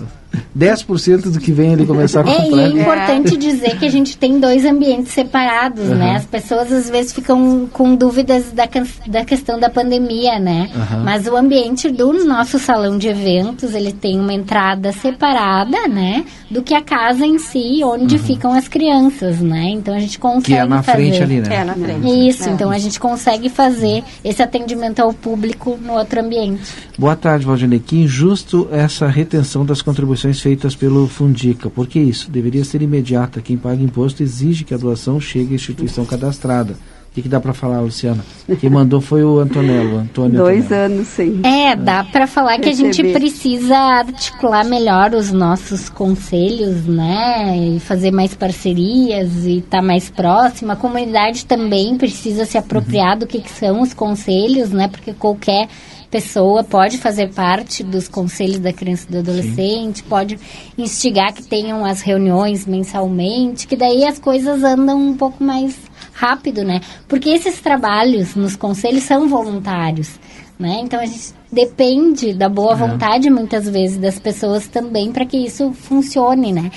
10% do que vem ele começar a comprar. É, e é importante é. dizer que a gente tem dois ambientes separados, uhum. né? As pessoas às vezes ficam com dúvidas da, da questão da pandemia, né? Uhum. Mas o ambiente do nosso salão de eventos, ele tem uma entrada separada, né? Do que a casa em si, onde uhum. ficam as crianças, né? Então a gente consegue Que é na fazer... frente ali, né? É na frente. Isso, é. então a gente consegue fazer esse atendimento ao público no outro ambiente Boa tarde, Valdinei. Que injusto essa retenção das contribuições feitas pelo Fundica. Por que isso? Deveria ser imediata. Quem paga imposto exige que a doação chegue à instituição cadastrada que, que dá para falar, Luciana? Quem mandou foi o Antonello, Antônio Dois Antonello. anos, sim. É, dá para falar que a gente precisa articular melhor os nossos conselhos, né? E fazer mais parcerias e estar tá mais próxima. A comunidade também precisa se apropriar uhum. do que, que são os conselhos, né? Porque qualquer pessoa pode fazer parte dos conselhos da criança e do adolescente, Sim. pode instigar que tenham as reuniões mensalmente, que daí as coisas andam um pouco mais rápido, né? Porque esses trabalhos nos conselhos são voluntários, né? Então a gente depende da boa é. vontade muitas vezes das pessoas também para que isso funcione, né?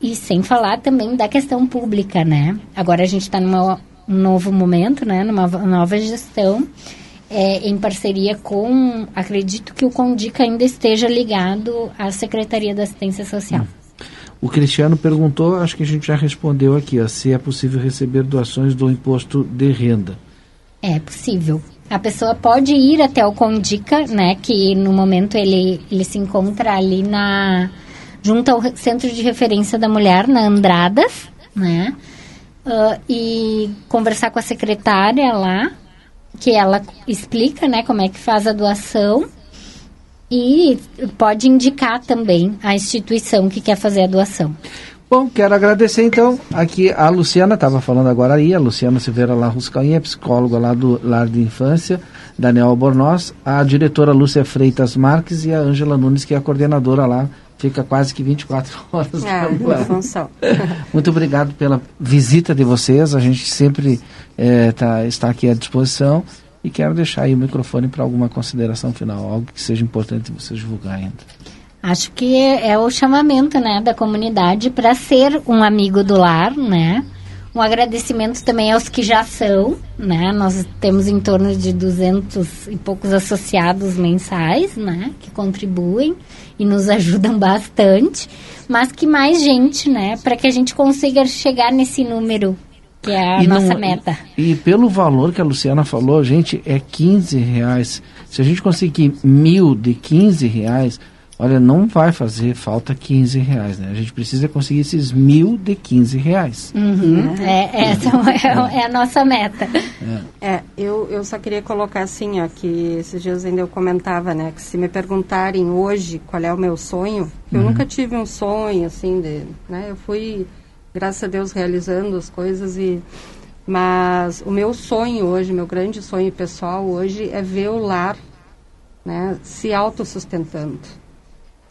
E sem falar também da questão pública, né? Agora a gente está num novo momento, né? Numa nova gestão. É, em parceria com, acredito que o Condica ainda esteja ligado à Secretaria da Assistência Social. Hum. O Cristiano perguntou, acho que a gente já respondeu aqui, ó, se é possível receber doações do imposto de renda. É possível. A pessoa pode ir até o Condica, né, que no momento ele, ele se encontra ali na junto ao Centro de Referência da Mulher, na Andradas, né, uh, e conversar com a secretária lá, que ela explica, né, como é que faz a doação e pode indicar também a instituição que quer fazer a doação. Bom, quero agradecer então aqui a Luciana, estava falando agora aí, a Luciana Silveira Larros Cainha, psicóloga lá do Lar de Infância, Daniel Albornoz, a diretora Lúcia Freitas Marques e a Ângela Nunes, que é a coordenadora lá, fica quase que 24 horas é, função. Muito obrigado pela visita de vocês, a gente sempre é, tá, está aqui à disposição e quero deixar aí o microfone para alguma consideração final, algo que seja importante você divulgar ainda. Acho que é, é o chamamento, né, da comunidade para ser um amigo do lar, né? Um agradecimento também aos que já são, né? Nós temos em torno de 200 e poucos associados mensais, né? Que contribuem e nos ajudam bastante. Mas que mais gente, né? Para que a gente consiga chegar nesse número que é a e nossa não, meta. E, e, pelo valor que a Luciana falou, gente, é 15 reais. Se a gente conseguir mil de 15 reais, olha, não vai fazer falta 15 reais, né? A gente precisa conseguir esses mil de 15 reais. Uhum. É, é, essa é, é, a nossa meta. É, é eu, eu só queria colocar assim, ó, que esses dias ainda eu comentava, né, que se me perguntarem hoje qual é o meu sonho, eu uhum. nunca tive um sonho, assim, de, né, eu fui graças a Deus realizando as coisas e mas o meu sonho hoje, meu grande sonho pessoal hoje é ver o lar né, se autossustentando.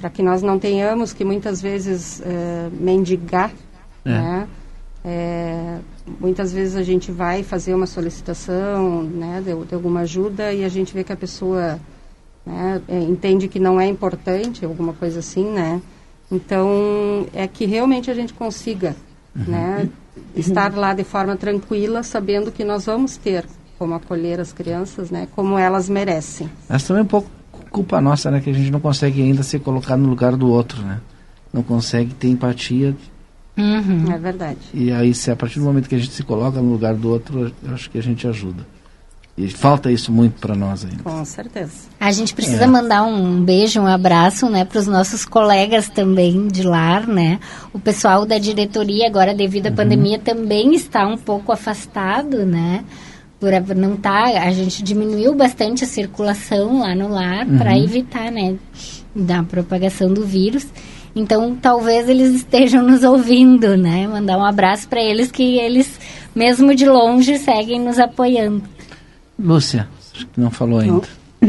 Para que nós não tenhamos que muitas vezes uh, mendigar. É. Né? É, muitas vezes a gente vai fazer uma solicitação né, de, de alguma ajuda e a gente vê que a pessoa né, é, entende que não é importante, alguma coisa assim, né? Então, é que realmente a gente consiga uhum. né? Estar lá de forma tranquila, sabendo que nós vamos ter como acolher as crianças, né? Como elas merecem. Mas também um pouco culpa nossa, né? Que a gente não consegue ainda se colocar no lugar do outro, né? Não consegue ter empatia. Uhum. É verdade. E aí, se a partir do momento que a gente se coloca no lugar do outro, eu acho que a gente ajuda. E falta isso muito para nós ainda. Com certeza. A gente precisa é. mandar um beijo, um abraço, né, para os nossos colegas também de lar, né? O pessoal da diretoria agora devido à uhum. pandemia também está um pouco afastado, né? Por não tá, a gente diminuiu bastante a circulação lá no lar uhum. para evitar, né, da propagação do vírus. Então, talvez eles estejam nos ouvindo, né? Mandar um abraço para eles que eles, mesmo de longe, seguem nos apoiando. Lúcia, acho que não falou ainda.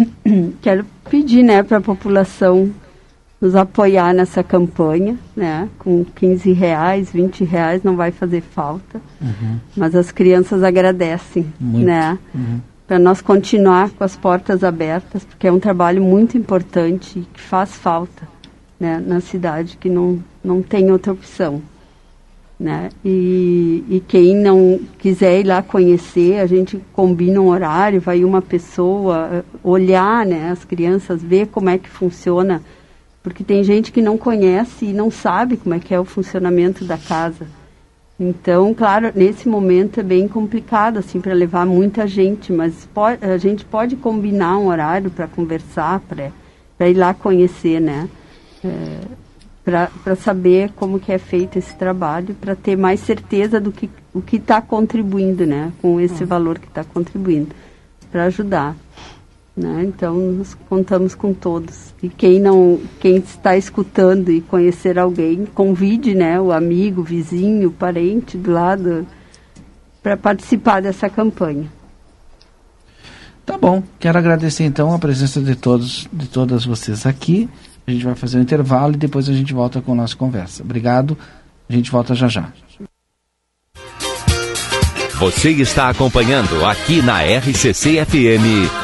Quero pedir né, para a população nos apoiar nessa campanha, né? Com 15 reais, 20 reais não vai fazer falta. Uhum. Mas as crianças agradecem, muito. né? Uhum. Para nós continuar com as portas abertas, porque é um trabalho muito importante que faz falta né, na cidade, que não, não tem outra opção. Né? E, e quem não quiser ir lá conhecer, a gente combina um horário, vai uma pessoa eh, olhar né, as crianças, ver como é que funciona, porque tem gente que não conhece e não sabe como é que é o funcionamento da casa. Então, claro, nesse momento é bem complicado assim para levar muita gente, mas pode, a gente pode combinar um horário para conversar, para ir lá conhecer, né? É, para saber como que é feito esse trabalho, para ter mais certeza do que o que está contribuindo, né? Com esse hum. valor que está contribuindo, para ajudar. Né? Então, nós contamos com todos. E quem não, quem está escutando e conhecer alguém, convide né, o amigo, o vizinho, o parente do lado para participar dessa campanha. Tá bom. Quero agradecer então a presença de todos, de todas vocês aqui. A gente vai fazer um intervalo e depois a gente volta com a nossa conversa. Obrigado. A gente volta já já. Você está acompanhando aqui na RCC FM.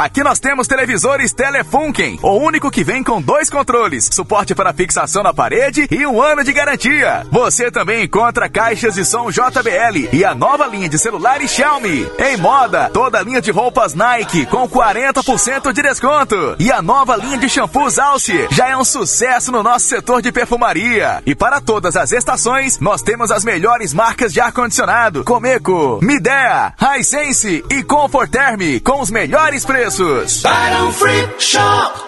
Aqui nós temos televisores Telefunken, o único que vem com dois controles, suporte para fixação na parede e um ano de garantia. Você também encontra caixas de som JBL e a nova linha de celulares Xiaomi. Em moda, toda a linha de roupas Nike com 40% de desconto. E a nova linha de shampoos Alce já é um sucesso no nosso setor de perfumaria. E para todas as estações, nós temos as melhores marcas de ar-condicionado: Comeco, Midea, Hisense e Comforterm com os melhores preços preços. Free Shop.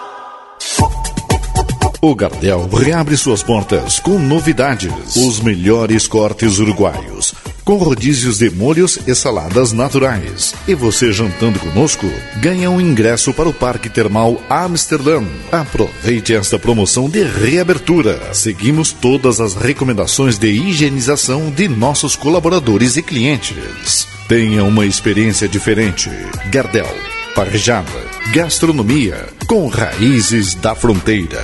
O Gardel reabre suas portas com novidades. Os melhores cortes uruguaios, com rodízios de molhos e saladas naturais. E você jantando conosco, ganha um ingresso para o Parque Termal Amsterdã. Aproveite esta promoção de reabertura. Seguimos todas as recomendações de higienização de nossos colaboradores e clientes. Tenha uma experiência diferente. Gardel parjada, gastronomia com raízes da fronteira.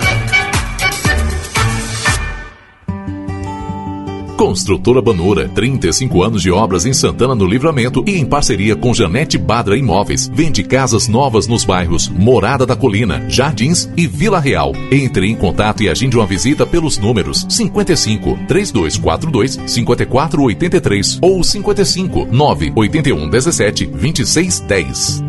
Construtora Banura, 35 anos de obras em Santana no Livramento e em parceria com Janete Badra Imóveis. Vende casas novas nos bairros Morada da Colina, Jardins e Vila Real. Entre em contato e agende uma visita pelos números 55 3242 5483 ou 55 981 17 2610.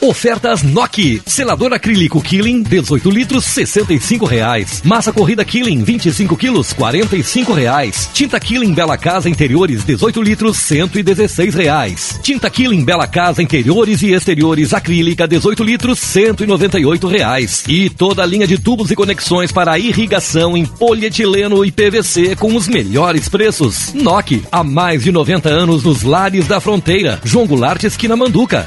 Ofertas Noki. Selador acrílico Killing, 18 litros, 65 reais. Massa corrida Killing, 25 quilos, 45 reais. Tinta Killing Bela Casa Interiores, 18 litros, 116 reais. Tinta Killing Bela Casa Interiores e Exteriores acrílica, 18 litros, 198 reais. E toda a linha de tubos e conexões para irrigação em polietileno e PVC com os melhores preços. Noki, há mais de 90 anos nos lares da fronteira. João Goulart, esquina Manduca.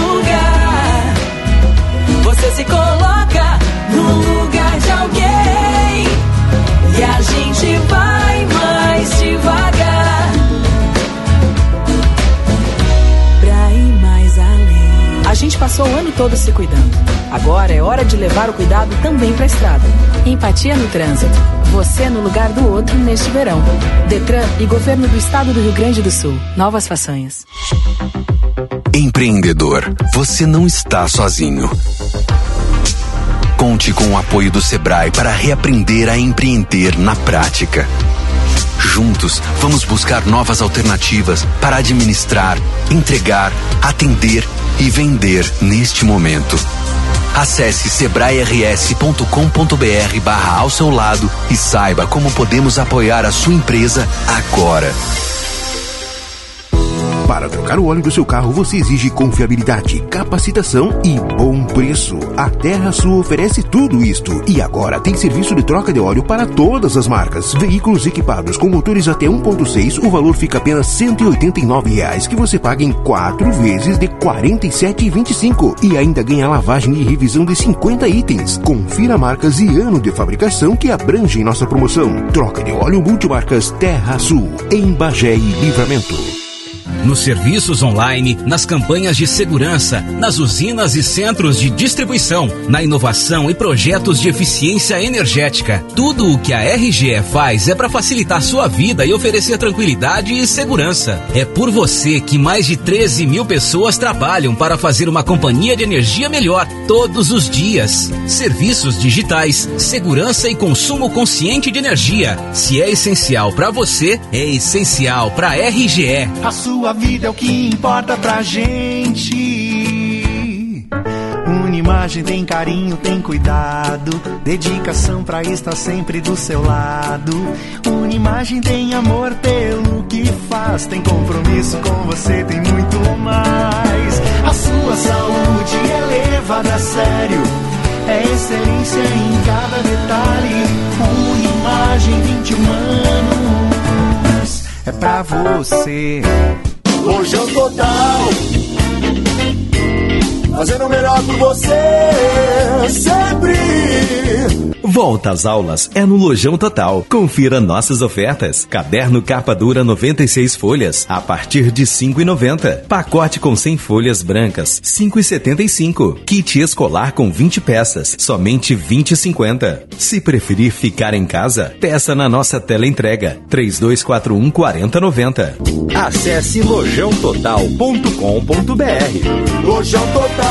Se coloca no lugar de alguém e a gente vai mais devagar pra ir mais além. A gente passou o ano todo se cuidando. Agora é hora de levar o cuidado também pra estrada. Empatia no trânsito. Você no lugar do outro neste verão. Detran e Governo do Estado do Rio Grande do Sul. Novas façanhas. Empreendedor, você não está sozinho. Conte com o apoio do Sebrae para reaprender a empreender na prática. Juntos, vamos buscar novas alternativas para administrar, entregar, atender e vender neste momento. Acesse sebrae-rs.com.br barra ao seu lado e saiba como podemos apoiar a sua empresa agora. Para trocar o óleo do seu carro, você exige confiabilidade, capacitação e bom preço. A Terra Sul oferece tudo isto. E agora tem serviço de troca de óleo para todas as marcas. Veículos equipados com motores até 1.6, o valor fica apenas 189 reais, que você paga em quatro vezes de R$ 47,25. E ainda ganha lavagem e revisão de 50 itens. Confira marcas e ano de fabricação que abrangem nossa promoção. Troca de óleo multimarcas Terra Sul, em Bagé e Livramento nos serviços online, nas campanhas de segurança, nas usinas e centros de distribuição, na inovação e projetos de eficiência energética. Tudo o que a RGE faz é para facilitar sua vida e oferecer tranquilidade e segurança. É por você que mais de 13 mil pessoas trabalham para fazer uma companhia de energia melhor todos os dias. Serviços digitais, segurança e consumo consciente de energia. Se é essencial para você, é essencial para a RGE. A sua vida é o que importa pra gente. Unimagem tem carinho, tem cuidado, dedicação pra estar sempre do seu lado. Unimagem tem amor pelo que faz, tem compromisso com você, tem muito mais. A sua saúde é levada a sério, é excelência em cada detalhe. Unimagem 20 anos é pra você. Lojão Total. Fazendo o melhor por você, sempre. Volta às aulas é no Lojão Total. Confira nossas ofertas. Caderno capa dura 96 folhas a partir de 5,90. Pacote com 100 folhas brancas 5,75. Kit escolar com 20 peças somente 20,50. Se preferir ficar em casa, peça na nossa tela entrega 3241 4090. Acesse lojãototal.com.br. Lojão Total.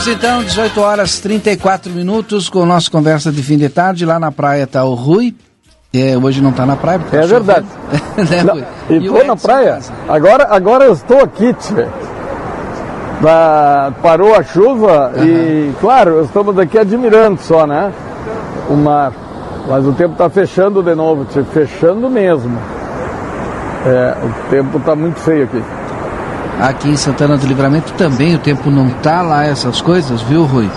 Voltamos então, 18 horas 34 minutos, com o nosso conversa de fim de tarde. Lá na praia está o Rui. É, hoje não está na praia. É verdade. né, não, e estou na praia. Agora, agora eu estou aqui, tchê. Da, parou a chuva uhum. e, claro, estamos aqui admirando só, né? O mar. Mas o tempo está fechando de novo, tchê, fechando mesmo. É, o tempo está muito feio aqui. Aqui em Santana do Livramento também o tempo não tá lá essas coisas, viu, Rui?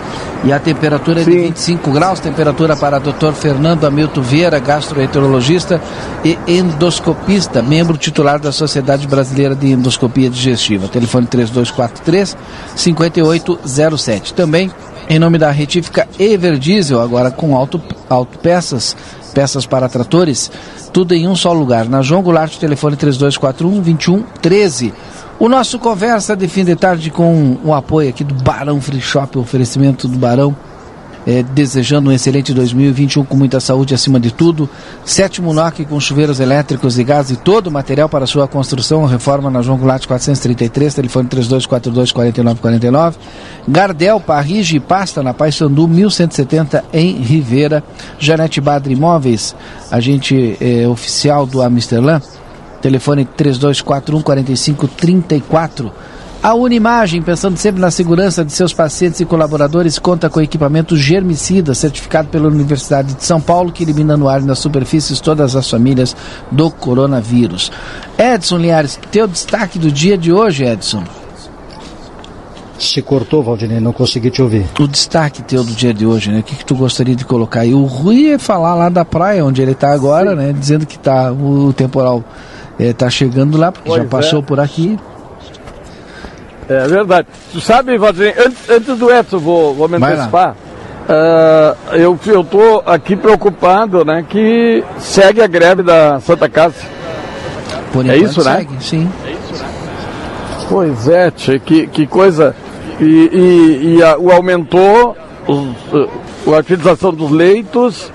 E a temperatura é de 25 graus, temperatura para Dr. Fernando Hamilton Vieira, gastroenterologista e endoscopista, membro titular da Sociedade Brasileira de Endoscopia Digestiva. Telefone 3243 5807. Também em nome da retífica Everdiesel, agora com auto, autopeças, peças para tratores, tudo em um só lugar. Na João Goulart, telefone 3241 2113. O nosso conversa de fim de tarde com o apoio aqui do Barão Free Shop, oferecimento do Barão, é, desejando um excelente 2021 com muita saúde acima de tudo. Sétimo NOC com chuveiros elétricos e gás e todo o material para sua construção, reforma na João Goulart 433, telefone 3242-4949. Gardel, Parrige e Pasta na Paissandu 1170 em Rivera. Janete Badre Imóveis, agente é, oficial do Amsterlan Telefone 3241 4534. A Unimagem, pensando sempre na segurança de seus pacientes e colaboradores, conta com equipamento germicida certificado pela Universidade de São Paulo, que elimina no ar e nas superfícies todas as famílias do coronavírus. Edson Linhares, teu destaque do dia de hoje, Edson. Se cortou, Valdinei, não consegui te ouvir. O destaque teu do dia de hoje, né? O que, que tu gostaria de colocar aí? O Rui é falar lá da praia, onde ele está agora, Sim. né? Dizendo que tá, o temporal está é, chegando lá, porque pois já passou é. por aqui. É verdade. Tu sabe, Valdinei, antes, antes do Edson, vou, vou me antecipar. Uh, eu estou aqui preocupado, né, que segue a greve da Santa Casa. Por é isso, né? segue, né? Sim. Pois é, tchê, que, que coisa. E, e, e a, o aumentou os, a utilização dos leitos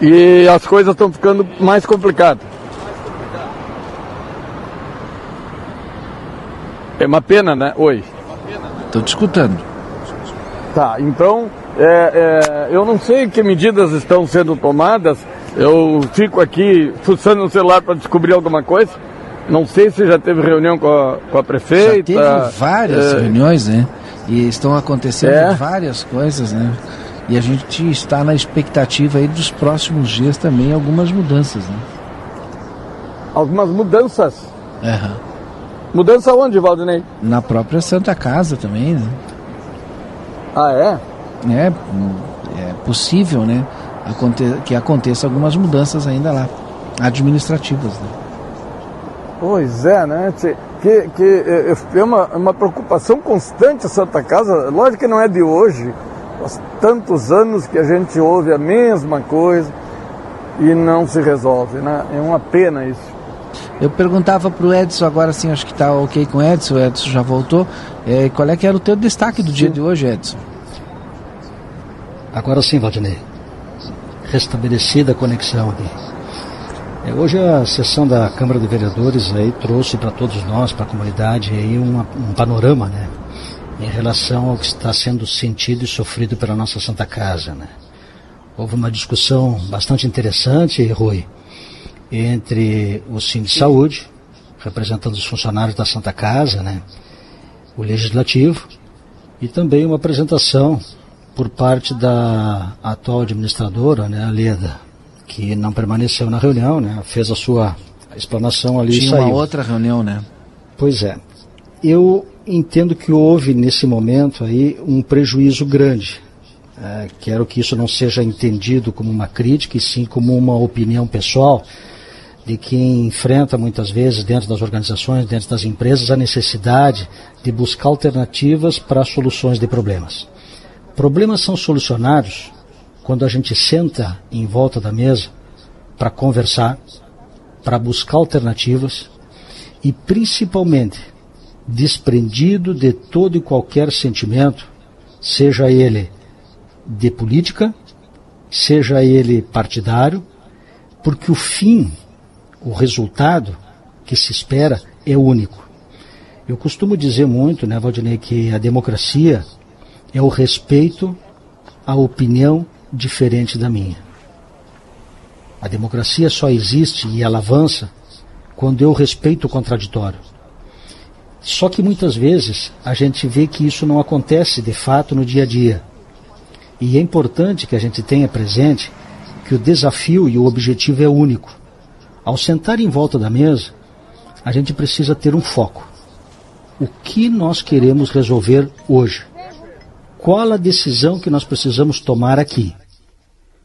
e as coisas estão ficando mais complicadas. É uma pena, né? Oi. Estou te escutando. Tá, então é, é, eu não sei que medidas estão sendo tomadas. Eu fico aqui fuçando no celular para descobrir alguma coisa. Não sei se já teve reunião com a, com a prefeita. Já teve várias é... reuniões, né? E estão acontecendo é. várias coisas, né? E a gente está na expectativa aí dos próximos dias também algumas mudanças, né? Algumas mudanças? Uhum. Mudança onde, Valdinei? Na própria Santa Casa também, né? Ah, é? É, é possível, né? Aconte que aconteça algumas mudanças ainda lá, administrativas, né? Pois é, né? Que, que é, é uma, uma preocupação constante a Santa Casa. Lógico que não é de hoje. Faz tantos anos que a gente ouve a mesma coisa e não se resolve, né? É uma pena isso. Eu perguntava para o Edson, agora sim, acho que está ok com o Edson, o Edson já voltou. É, qual é que era o teu destaque do sim. dia de hoje, Edson? Agora sim, Valdinei. Restabelecida a conexão aqui. É, hoje a sessão da Câmara de Vereadores aí trouxe para todos nós, para a comunidade, aí uma, um panorama, né? Em relação ao que está sendo sentido e sofrido pela nossa Santa Casa, né? Houve uma discussão bastante interessante, Rui, entre o Sim de Saúde, representando os funcionários da Santa Casa, né, o Legislativo, e também uma apresentação por parte da atual administradora, né, a Leda, que não permaneceu na reunião, né, fez a sua explanação ali Tinha e saiu. uma outra reunião, né? Pois é. Eu entendo que houve nesse momento aí um prejuízo grande. É, quero que isso não seja entendido como uma crítica, e sim como uma opinião pessoal de quem enfrenta muitas vezes dentro das organizações, dentro das empresas, a necessidade de buscar alternativas para soluções de problemas. Problemas são solucionados quando a gente senta em volta da mesa para conversar, para buscar alternativas e principalmente desprendido de todo e qualquer sentimento, seja ele de política, seja ele partidário, porque o fim o resultado que se espera é único. Eu costumo dizer muito, né, Valdinei, que a democracia é o respeito à opinião diferente da minha. A democracia só existe e ela avança quando eu respeito o contraditório. Só que muitas vezes a gente vê que isso não acontece de fato no dia a dia. E é importante que a gente tenha presente que o desafio e o objetivo é único. Ao sentar em volta da mesa, a gente precisa ter um foco. O que nós queremos resolver hoje? Qual a decisão que nós precisamos tomar aqui?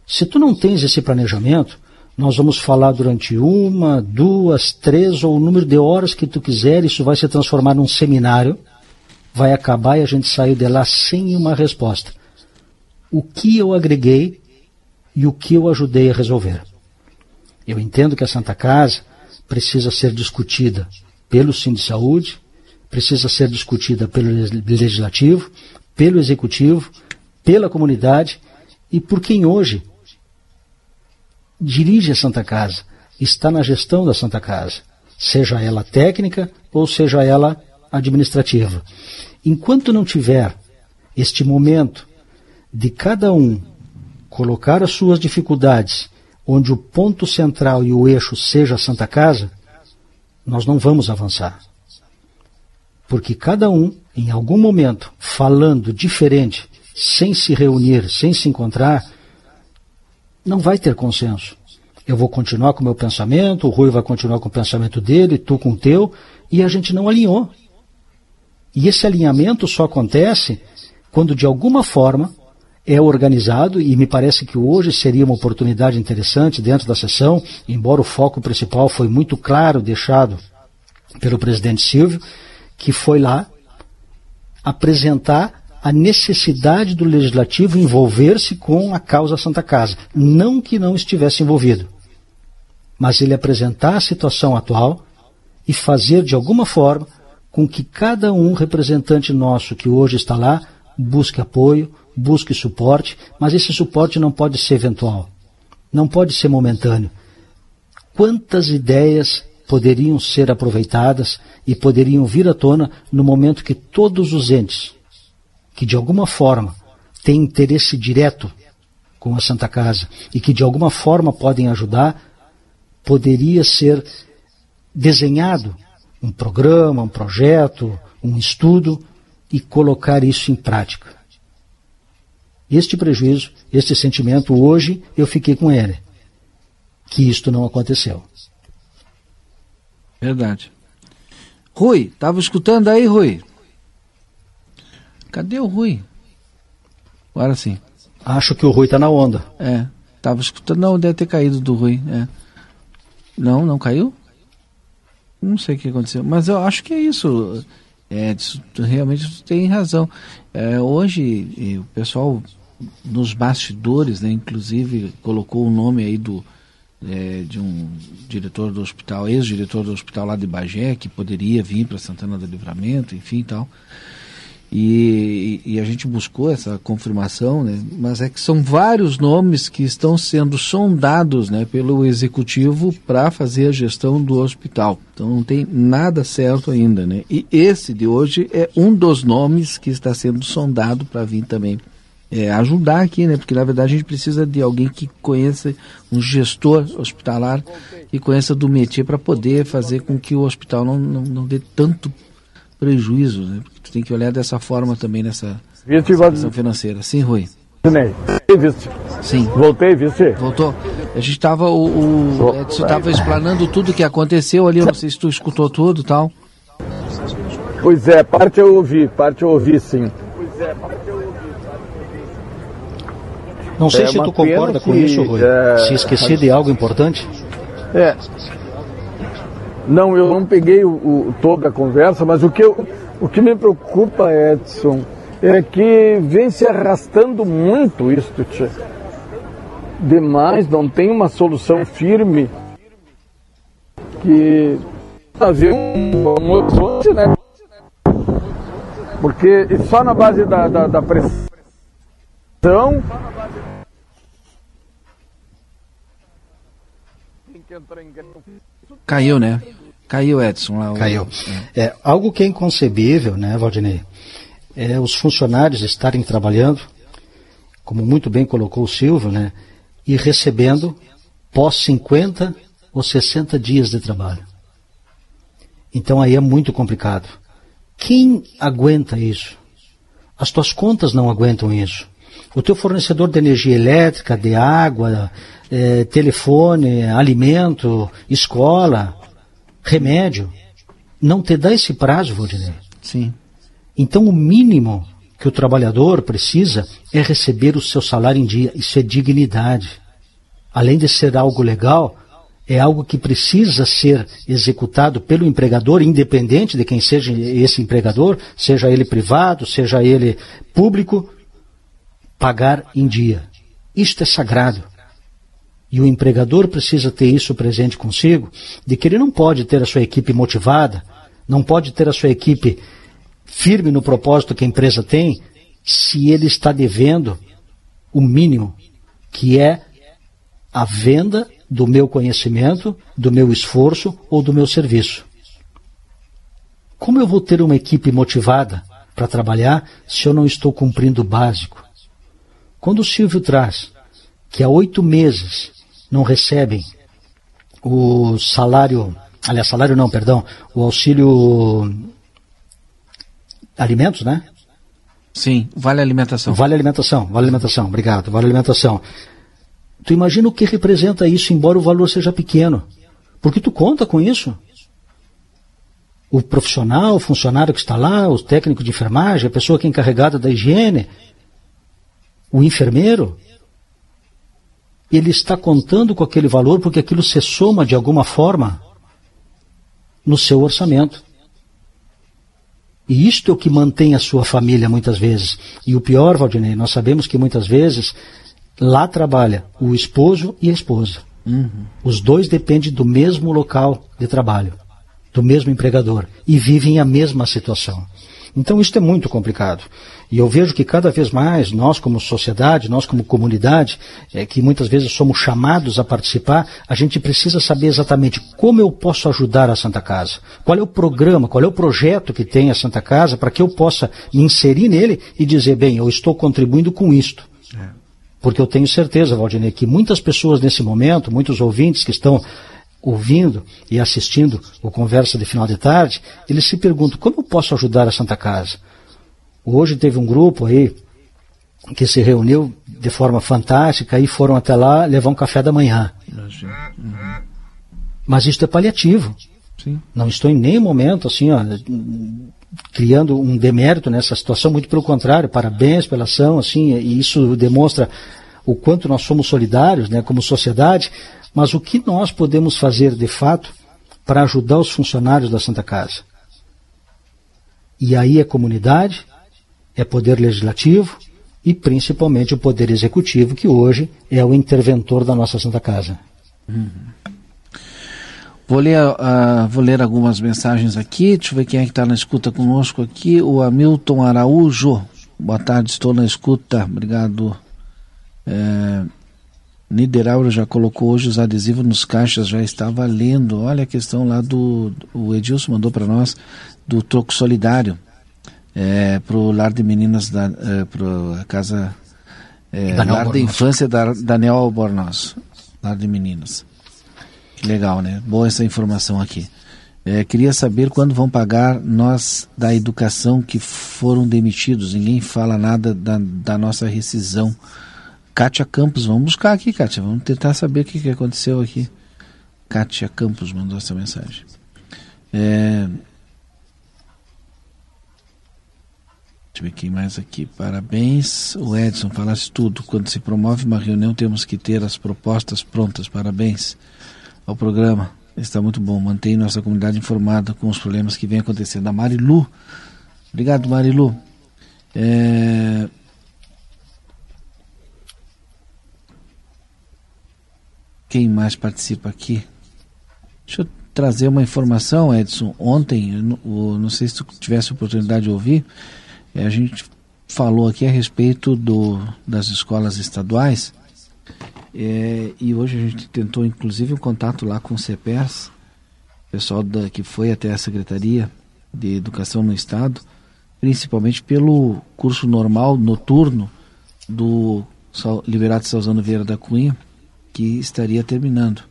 Se tu não tens esse planejamento, nós vamos falar durante uma, duas, três ou o número de horas que tu quiser, isso vai se transformar num seminário, vai acabar e a gente saiu de lá sem uma resposta. O que eu agreguei e o que eu ajudei a resolver? Eu entendo que a Santa Casa precisa ser discutida pelo Sim de Saúde, precisa ser discutida pelo Legislativo, pelo Executivo, pela comunidade e por quem hoje dirige a Santa Casa, está na gestão da Santa Casa, seja ela técnica ou seja ela administrativa. Enquanto não tiver este momento de cada um colocar as suas dificuldades onde o ponto central e o eixo seja a Santa Casa, nós não vamos avançar. Porque cada um, em algum momento, falando diferente, sem se reunir, sem se encontrar, não vai ter consenso. Eu vou continuar com o meu pensamento, o Rui vai continuar com o pensamento dele, tu com o teu, e a gente não alinhou. E esse alinhamento só acontece quando, de alguma forma, é organizado, e me parece que hoje seria uma oportunidade interessante dentro da sessão, embora o foco principal foi muito claro deixado pelo presidente Silvio, que foi lá apresentar a necessidade do legislativo envolver-se com a causa Santa Casa. Não que não estivesse envolvido, mas ele apresentar a situação atual e fazer de alguma forma com que cada um representante nosso que hoje está lá busque apoio, busque suporte, mas esse suporte não pode ser eventual, não pode ser momentâneo. Quantas ideias poderiam ser aproveitadas e poderiam vir à tona no momento que todos os entes que de alguma forma têm interesse direto com a Santa Casa e que de alguma forma podem ajudar, poderia ser desenhado um programa, um projeto, um estudo e colocar isso em prática. Este prejuízo, este sentimento, hoje eu fiquei com ele, que isto não aconteceu. Verdade. Rui, estava escutando aí, Rui? Cadê o Rui? Agora sim. Acho que o Rui está na onda. É, estava escutando, não, deve ter caído do Rui. É. Não, não caiu? Não sei o que aconteceu, mas eu acho que é isso. É, realmente tem razão. É, hoje o pessoal nos bastidores, né, inclusive colocou o nome aí do é, de um diretor do hospital, ex-diretor do hospital lá de Bagé, que poderia vir para Santana do Livramento, enfim tal. E, e, a gente buscou essa confirmação, né? mas é que são vários nomes que estão sendo sondados né, pelo executivo para fazer a gestão do hospital. Então não tem nada certo ainda. Né? E esse de hoje é um dos nomes que está sendo sondado para vir também é, ajudar aqui, né? Porque na verdade a gente precisa de alguém que conheça, um gestor hospitalar que conheça do métier para poder fazer com que o hospital não, não, não dê tanto prejuízo, né? Porque tu tem que olhar dessa forma também nessa questão financeira. Sim, Rui. Sim. Voltei, vice. Voltou. A gente estava, o, o Edson estava explanando tudo o que aconteceu ali, eu não sei se tu escutou tudo e tal. Pois é, parte eu ouvi, parte eu ouvi sim. Pois é, parte eu ouvi. Não sei é se tu concorda com isso, Rui. É... Se esquecer de algo importante. É. Não, eu não peguei o, o, toda a conversa, mas o que, eu, o que me preocupa, Edson, é que vem se arrastando muito isto, tchê. Demais, não tem uma solução firme que fazer um, horizonte, né? Porque só na base da, da, da pressão Caiu, né? Caiu, Edson. Lá, Caiu. É. é. algo que é inconcebível, né, Valdinei? É os funcionários estarem trabalhando, como muito bem colocou o Silvio, né? E recebendo pós 50 ou 60 dias de trabalho. Então aí é muito complicado. Quem aguenta isso? As tuas contas não aguentam isso. O teu fornecedor de energia elétrica, de água, é, telefone, alimento, escola, remédio, não te dá esse prazo, Valdinei. Sim. Então o mínimo que o trabalhador precisa é receber o seu salário em dia. Isso é dignidade. Além de ser algo legal, é algo que precisa ser executado pelo empregador, independente de quem seja esse empregador, seja ele privado, seja ele público, pagar em dia. Isto é sagrado. E o empregador precisa ter isso presente consigo, de que ele não pode ter a sua equipe motivada, não pode ter a sua equipe firme no propósito que a empresa tem, se ele está devendo o mínimo, que é a venda do meu conhecimento, do meu esforço ou do meu serviço. Como eu vou ter uma equipe motivada para trabalhar se eu não estou cumprindo o básico? Quando o Silvio traz que há oito meses não recebem o salário, aliás, salário não, perdão, o auxílio alimentos, né? Sim, vale alimentação. Vale alimentação, vale alimentação, obrigado, vale alimentação. Tu imagina o que representa isso, embora o valor seja pequeno. Porque tu conta com isso. o profissional, o funcionário que está lá, o técnico de enfermagem, a pessoa que é encarregada da higiene, o enfermeiro, ele está contando com aquele valor porque aquilo se soma de alguma forma no seu orçamento. E isto é o que mantém a sua família muitas vezes. E o pior, Valdinei, nós sabemos que muitas vezes lá trabalha o esposo e a esposa. Uhum. Os dois dependem do mesmo local de trabalho, do mesmo empregador, e vivem a mesma situação. Então isso é muito complicado. E eu vejo que cada vez mais nós como sociedade, nós como comunidade, é, que muitas vezes somos chamados a participar, a gente precisa saber exatamente como eu posso ajudar a Santa Casa. Qual é o programa, qual é o projeto que tem a Santa Casa para que eu possa me inserir nele e dizer, bem, eu estou contribuindo com isto. É. Porque eu tenho certeza, Valdinei, que muitas pessoas nesse momento, muitos ouvintes que estão ouvindo e assistindo o Conversa de Final de Tarde, eles se perguntam, como eu posso ajudar a Santa Casa? Hoje teve um grupo aí que se reuniu de forma fantástica e foram até lá levar um café da manhã. Mas isto é paliativo. Sim. Não estou em nenhum momento assim, ó, criando um demérito nessa situação, muito pelo contrário, parabéns pela ação, assim, e isso demonstra o quanto nós somos solidários, né, como sociedade, mas o que nós podemos fazer de fato para ajudar os funcionários da Santa Casa? E aí é comunidade, é poder legislativo e principalmente o poder executivo, que hoje é o interventor da nossa Santa Casa. Uhum. Vou ler, uh, vou ler algumas mensagens aqui. Deixa eu ver quem é que está na escuta conosco aqui. O Hamilton Araújo. Boa tarde, estou na escuta. Obrigado. É, Niederauer já colocou hoje os adesivos nos caixas, já está valendo. Olha a questão lá do. O Edilson mandou para nós do troco solidário é, para o lar de meninas da é, para casa é, lar de infância da Daniel Albornoz, lar de meninas. Que legal, né? Boa essa informação aqui. É, queria saber quando vão pagar nós da educação que foram demitidos. Ninguém fala nada da, da nossa rescisão. Kátia Campos, vamos buscar aqui, Kátia. Vamos tentar saber o que, que aconteceu aqui. Kátia Campos mandou essa mensagem. É, Deixa eu ver quem mais aqui. Parabéns. O Edson falasse tudo. Quando se promove uma reunião, temos que ter as propostas prontas. Parabéns ao programa. Está muito bom. Mantém nossa comunidade informada com os problemas que vem acontecendo. A Marilu. Obrigado, Marilu. É... Quem mais participa aqui? Deixa eu trazer uma informação, Edson. Ontem, eu não sei se tu tivesse oportunidade de ouvir, é, a gente falou aqui a respeito do, das escolas estaduais é, e hoje a gente tentou inclusive um contato lá com o CEPERS, pessoal da, que foi até a Secretaria de Educação no Estado, principalmente pelo curso normal noturno do Liberato Salzano Vieira da Cunha, que estaria terminando.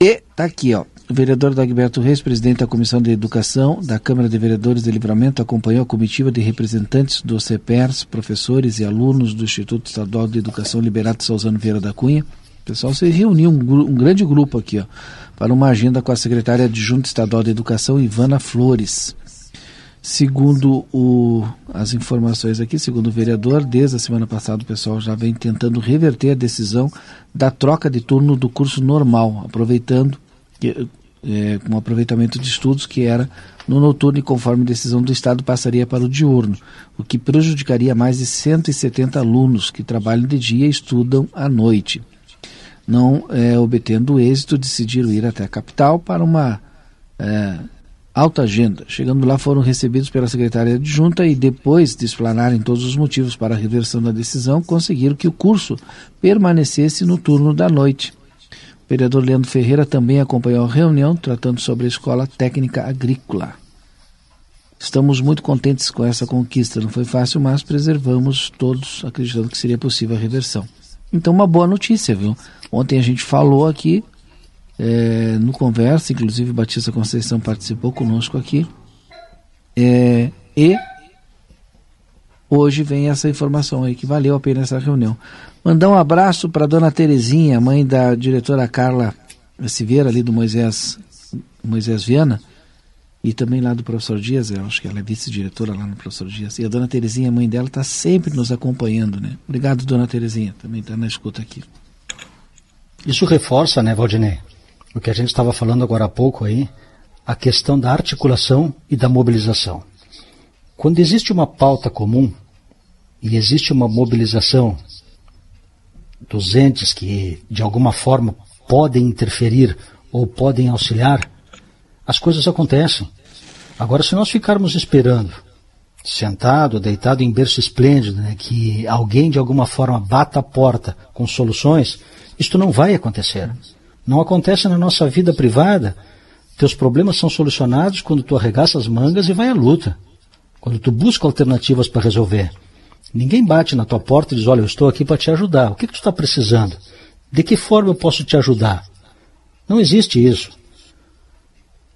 E tá aqui, ó. O vereador Dagberto Reis, presidente da Comissão de Educação da Câmara de Vereadores de Livramento, acompanhou a comitiva de representantes do CEPERS, professores e alunos do Instituto Estadual de Educação Liberato Salzano Vieira da Cunha. O pessoal se reuniu, um, um grande grupo aqui, ó, para uma agenda com a secretária adjunta estadual de Educação, Ivana Flores. Segundo o, as informações aqui, segundo o vereador, desde a semana passada o pessoal já vem tentando reverter a decisão da troca de turno do curso normal, aproveitando é, com aproveitamento de estudos que era no noturno e conforme decisão do Estado passaria para o diurno, o que prejudicaria mais de 170 alunos que trabalham de dia e estudam à noite. Não é, obtendo êxito, decidiram ir até a capital para uma é, alta agenda. Chegando lá, foram recebidos pela secretária adjunta e, depois de explanarem todos os motivos para a reversão da decisão, conseguiram que o curso permanecesse no turno da noite. O vereador Leandro Ferreira também acompanhou a reunião tratando sobre a Escola Técnica Agrícola. Estamos muito contentes com essa conquista. Não foi fácil, mas preservamos todos, acreditando que seria possível a reversão. Então, uma boa notícia, viu? Ontem a gente falou aqui, é, no Conversa, inclusive Batista Conceição participou conosco aqui. É, e hoje vem essa informação aí que valeu a pena essa reunião. Mandar um abraço para dona Terezinha, mãe da diretora Carla Silveira, ali do Moisés, Moisés Viana, e também lá do professor Dias, eu acho que ela é vice-diretora lá no professor Dias. E a dona Terezinha, mãe dela, está sempre nos acompanhando, né? Obrigado, dona Terezinha, também está na escuta aqui. Isso reforça, né, Valdinei, o que a gente estava falando agora há pouco aí, a questão da articulação e da mobilização. Quando existe uma pauta comum e existe uma mobilização dos entes que, de alguma forma, podem interferir ou podem auxiliar, as coisas acontecem. Agora, se nós ficarmos esperando, sentado, deitado em berço esplêndido, né, que alguém de alguma forma bata a porta com soluções, isto não vai acontecer. Não acontece na nossa vida privada. Teus problemas são solucionados quando tu arregaça as mangas e vai à luta. Quando tu busca alternativas para resolver. Ninguém bate na tua porta e diz, olha, eu estou aqui para te ajudar. O que, que tu está precisando? De que forma eu posso te ajudar? Não existe isso.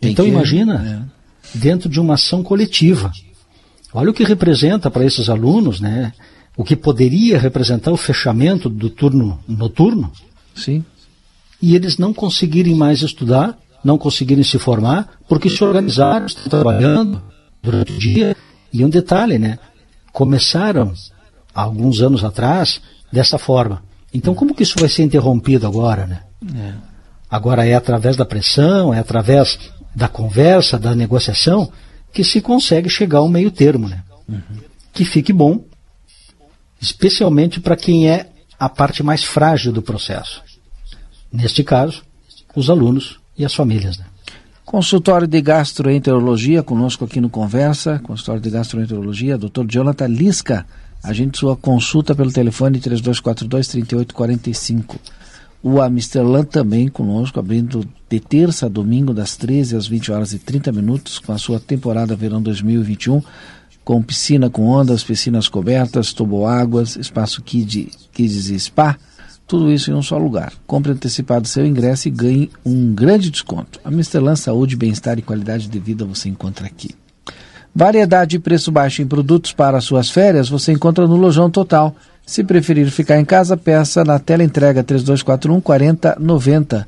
Tem então que, imagina, é. dentro de uma ação coletiva. Olha o que representa para esses alunos, né? O que poderia representar o fechamento do turno noturno. Sim. E eles não conseguirem mais estudar, não conseguirem se formar, porque se organizaram, estão trabalhando durante o dia. E um detalhe, né? Começaram, há alguns anos atrás, dessa forma. Então, como que isso vai ser interrompido agora, né? É. Agora é através da pressão, é através da conversa, da negociação, que se consegue chegar ao meio termo, né? Uhum. Que fique bom, especialmente para quem é a parte mais frágil do processo. Neste caso, os alunos e as famílias. Né? Consultório de Gastroenterologia, conosco aqui no Conversa, consultório de Gastroenterologia, Dr. Jonathan Lisca. Gente sua consulta pelo telefone 3242-3845. O Amsterdã também conosco, abrindo de terça a domingo, das 13 às 20 horas e 30 minutos, com a sua temporada verão 2021, com piscina com ondas, piscinas cobertas, toboáguas, espaço kid, kids e spa, tudo isso em um só lugar. Compre antecipado seu ingresso e ganhe um grande desconto. A Misterlan Saúde, Bem-Estar e Qualidade de Vida você encontra aqui. Variedade e preço baixo em produtos para suas férias você encontra no Lojão Total. Se preferir ficar em casa, peça na tela entrega 3241 4090.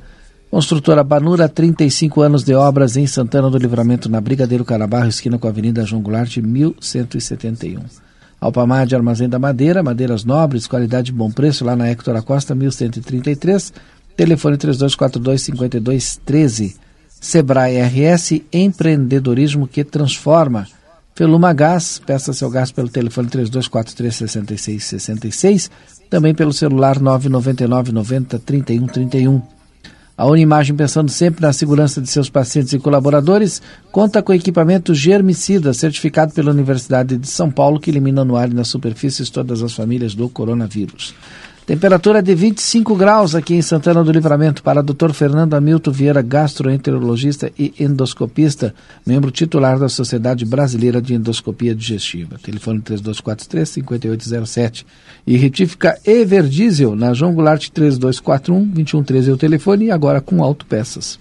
Construtora Banura, 35 anos de obras em Santana do Livramento, na Brigadeiro Carabarro, esquina com a Avenida João Goulart, 1171. Alpamar de Armazém da Madeira, madeiras nobres, qualidade e bom preço, lá na Hector Acosta, 1133. Telefone 3242-5213. Sebrae RS, empreendedorismo que transforma. Feluma Gás, peça seu gás pelo telefone 3243-6666, também pelo celular 999 90 31 31. A Unimagem, pensando sempre na segurança de seus pacientes e colaboradores, conta com equipamento germicida certificado pela Universidade de São Paulo que elimina no ar e nas superfícies todas as famílias do coronavírus. Temperatura de 25 graus aqui em Santana do Livramento para Dr. Fernando Hamilton Vieira, gastroenterologista e endoscopista, membro titular da Sociedade Brasileira de Endoscopia Digestiva. Telefone 3243-5807. E retífica Everdiesel na João Goulart 3241-2113 é o telefone e agora com autopeças.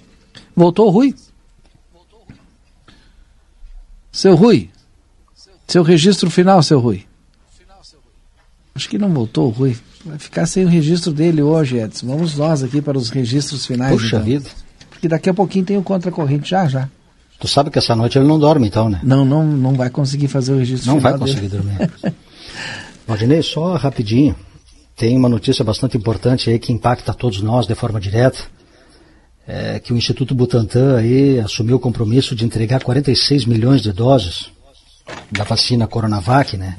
Voltou, Rui? Seu Rui? Seu registro final, seu Rui? Acho que não voltou, Rui. Vai ficar sem o registro dele hoje, Edson. Vamos nós aqui para os registros finais. Puxa então. vida. Porque daqui a pouquinho tem o contra-corrente já, já. Tu sabe que essa noite ele não dorme, então, né? Não, não, não vai conseguir fazer o registro Não final vai conseguir dele. dormir. Valdinei, só rapidinho. Tem uma notícia bastante importante aí que impacta todos nós de forma direta. É que o Instituto Butantan aí assumiu o compromisso de entregar 46 milhões de doses da vacina Coronavac, né?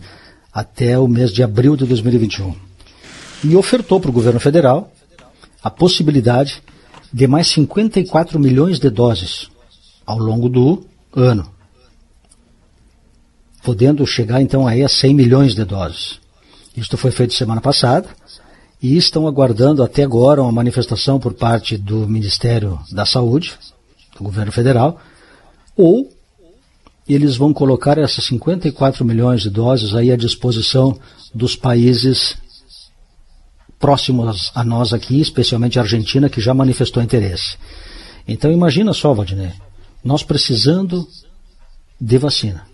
Até o mês de abril de 2021 e ofertou para o governo federal a possibilidade de mais 54 milhões de doses ao longo do ano, podendo chegar então aí a 100 milhões de doses. Isto foi feito semana passada e estão aguardando até agora uma manifestação por parte do Ministério da Saúde, do governo federal, ou eles vão colocar essas 54 milhões de doses aí à disposição dos países próximos a nós aqui, especialmente a Argentina, que já manifestou interesse. Então imagina só, Valdinei, nós precisando de vacina.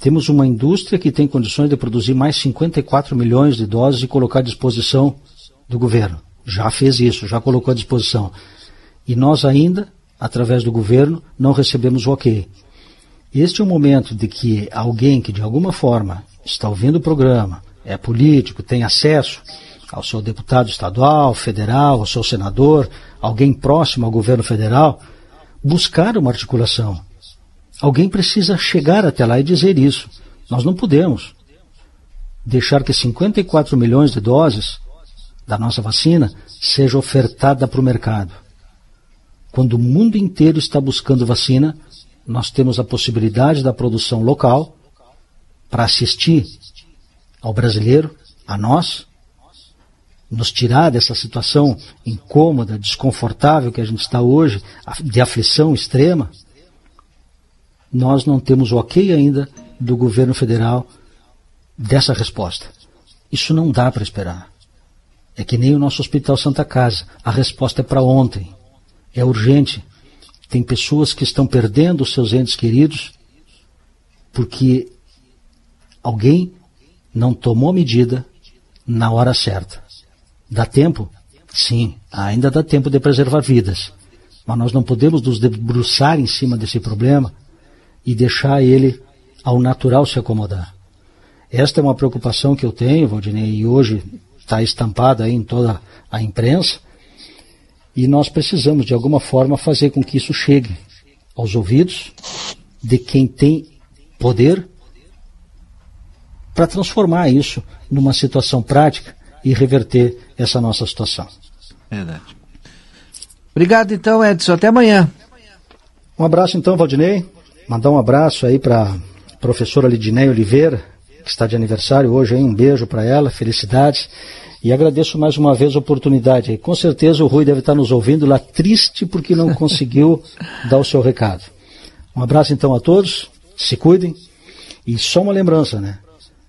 Temos uma indústria que tem condições de produzir mais 54 milhões de doses e colocar à disposição do governo. Já fez isso, já colocou à disposição. E nós ainda através do governo, não recebemos o ok. Este é o momento de que alguém que de alguma forma está ouvindo o programa, é político, tem acesso ao seu deputado estadual, federal, ao seu senador, alguém próximo ao governo federal, buscar uma articulação. Alguém precisa chegar até lá e dizer isso. Nós não podemos deixar que 54 milhões de doses da nossa vacina seja ofertada para o mercado. Quando o mundo inteiro está buscando vacina, nós temos a possibilidade da produção local para assistir ao brasileiro, a nós, nos tirar dessa situação incômoda, desconfortável que a gente está hoje, de aflição extrema, nós não temos o ok ainda do governo federal dessa resposta. Isso não dá para esperar. É que nem o nosso Hospital Santa Casa. A resposta é para ontem. É urgente. Tem pessoas que estão perdendo os seus entes queridos porque alguém não tomou medida na hora certa. Dá tempo? Sim, ainda dá tempo de preservar vidas. Mas nós não podemos nos debruçar em cima desse problema e deixar ele ao natural se acomodar. Esta é uma preocupação que eu tenho, Valdinei, e hoje está estampada em toda a imprensa, e nós precisamos, de alguma forma, fazer com que isso chegue aos ouvidos de quem tem poder para transformar isso numa situação prática e reverter essa nossa situação. Verdade. Obrigado então, Edson. Até amanhã. Um abraço então, Valdinei. Mandar um abraço aí para a professora Lidinéia Oliveira, que está de aniversário hoje. Hein? Um beijo para ela, felicidades. E agradeço mais uma vez a oportunidade. Com certeza o Rui deve estar nos ouvindo lá triste porque não conseguiu dar o seu recado. Um abraço então a todos, se cuidem. E só uma lembrança, né?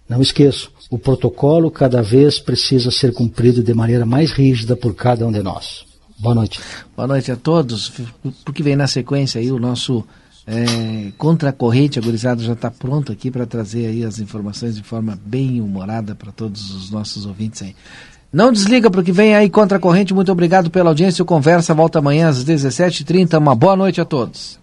Não esqueçam, o protocolo cada vez precisa ser cumprido de maneira mais rígida por cada um de nós. Boa noite. Boa noite a todos. Porque vem na sequência aí o nosso é, contra a corrente, a gurizada já está pronto aqui para trazer aí as informações de forma bem humorada para todos os nossos ouvintes aí. Não desliga porque vem aí contra a corrente. Muito obrigado pela audiência. O Conversa volta amanhã às 17h30. Uma boa noite a todos.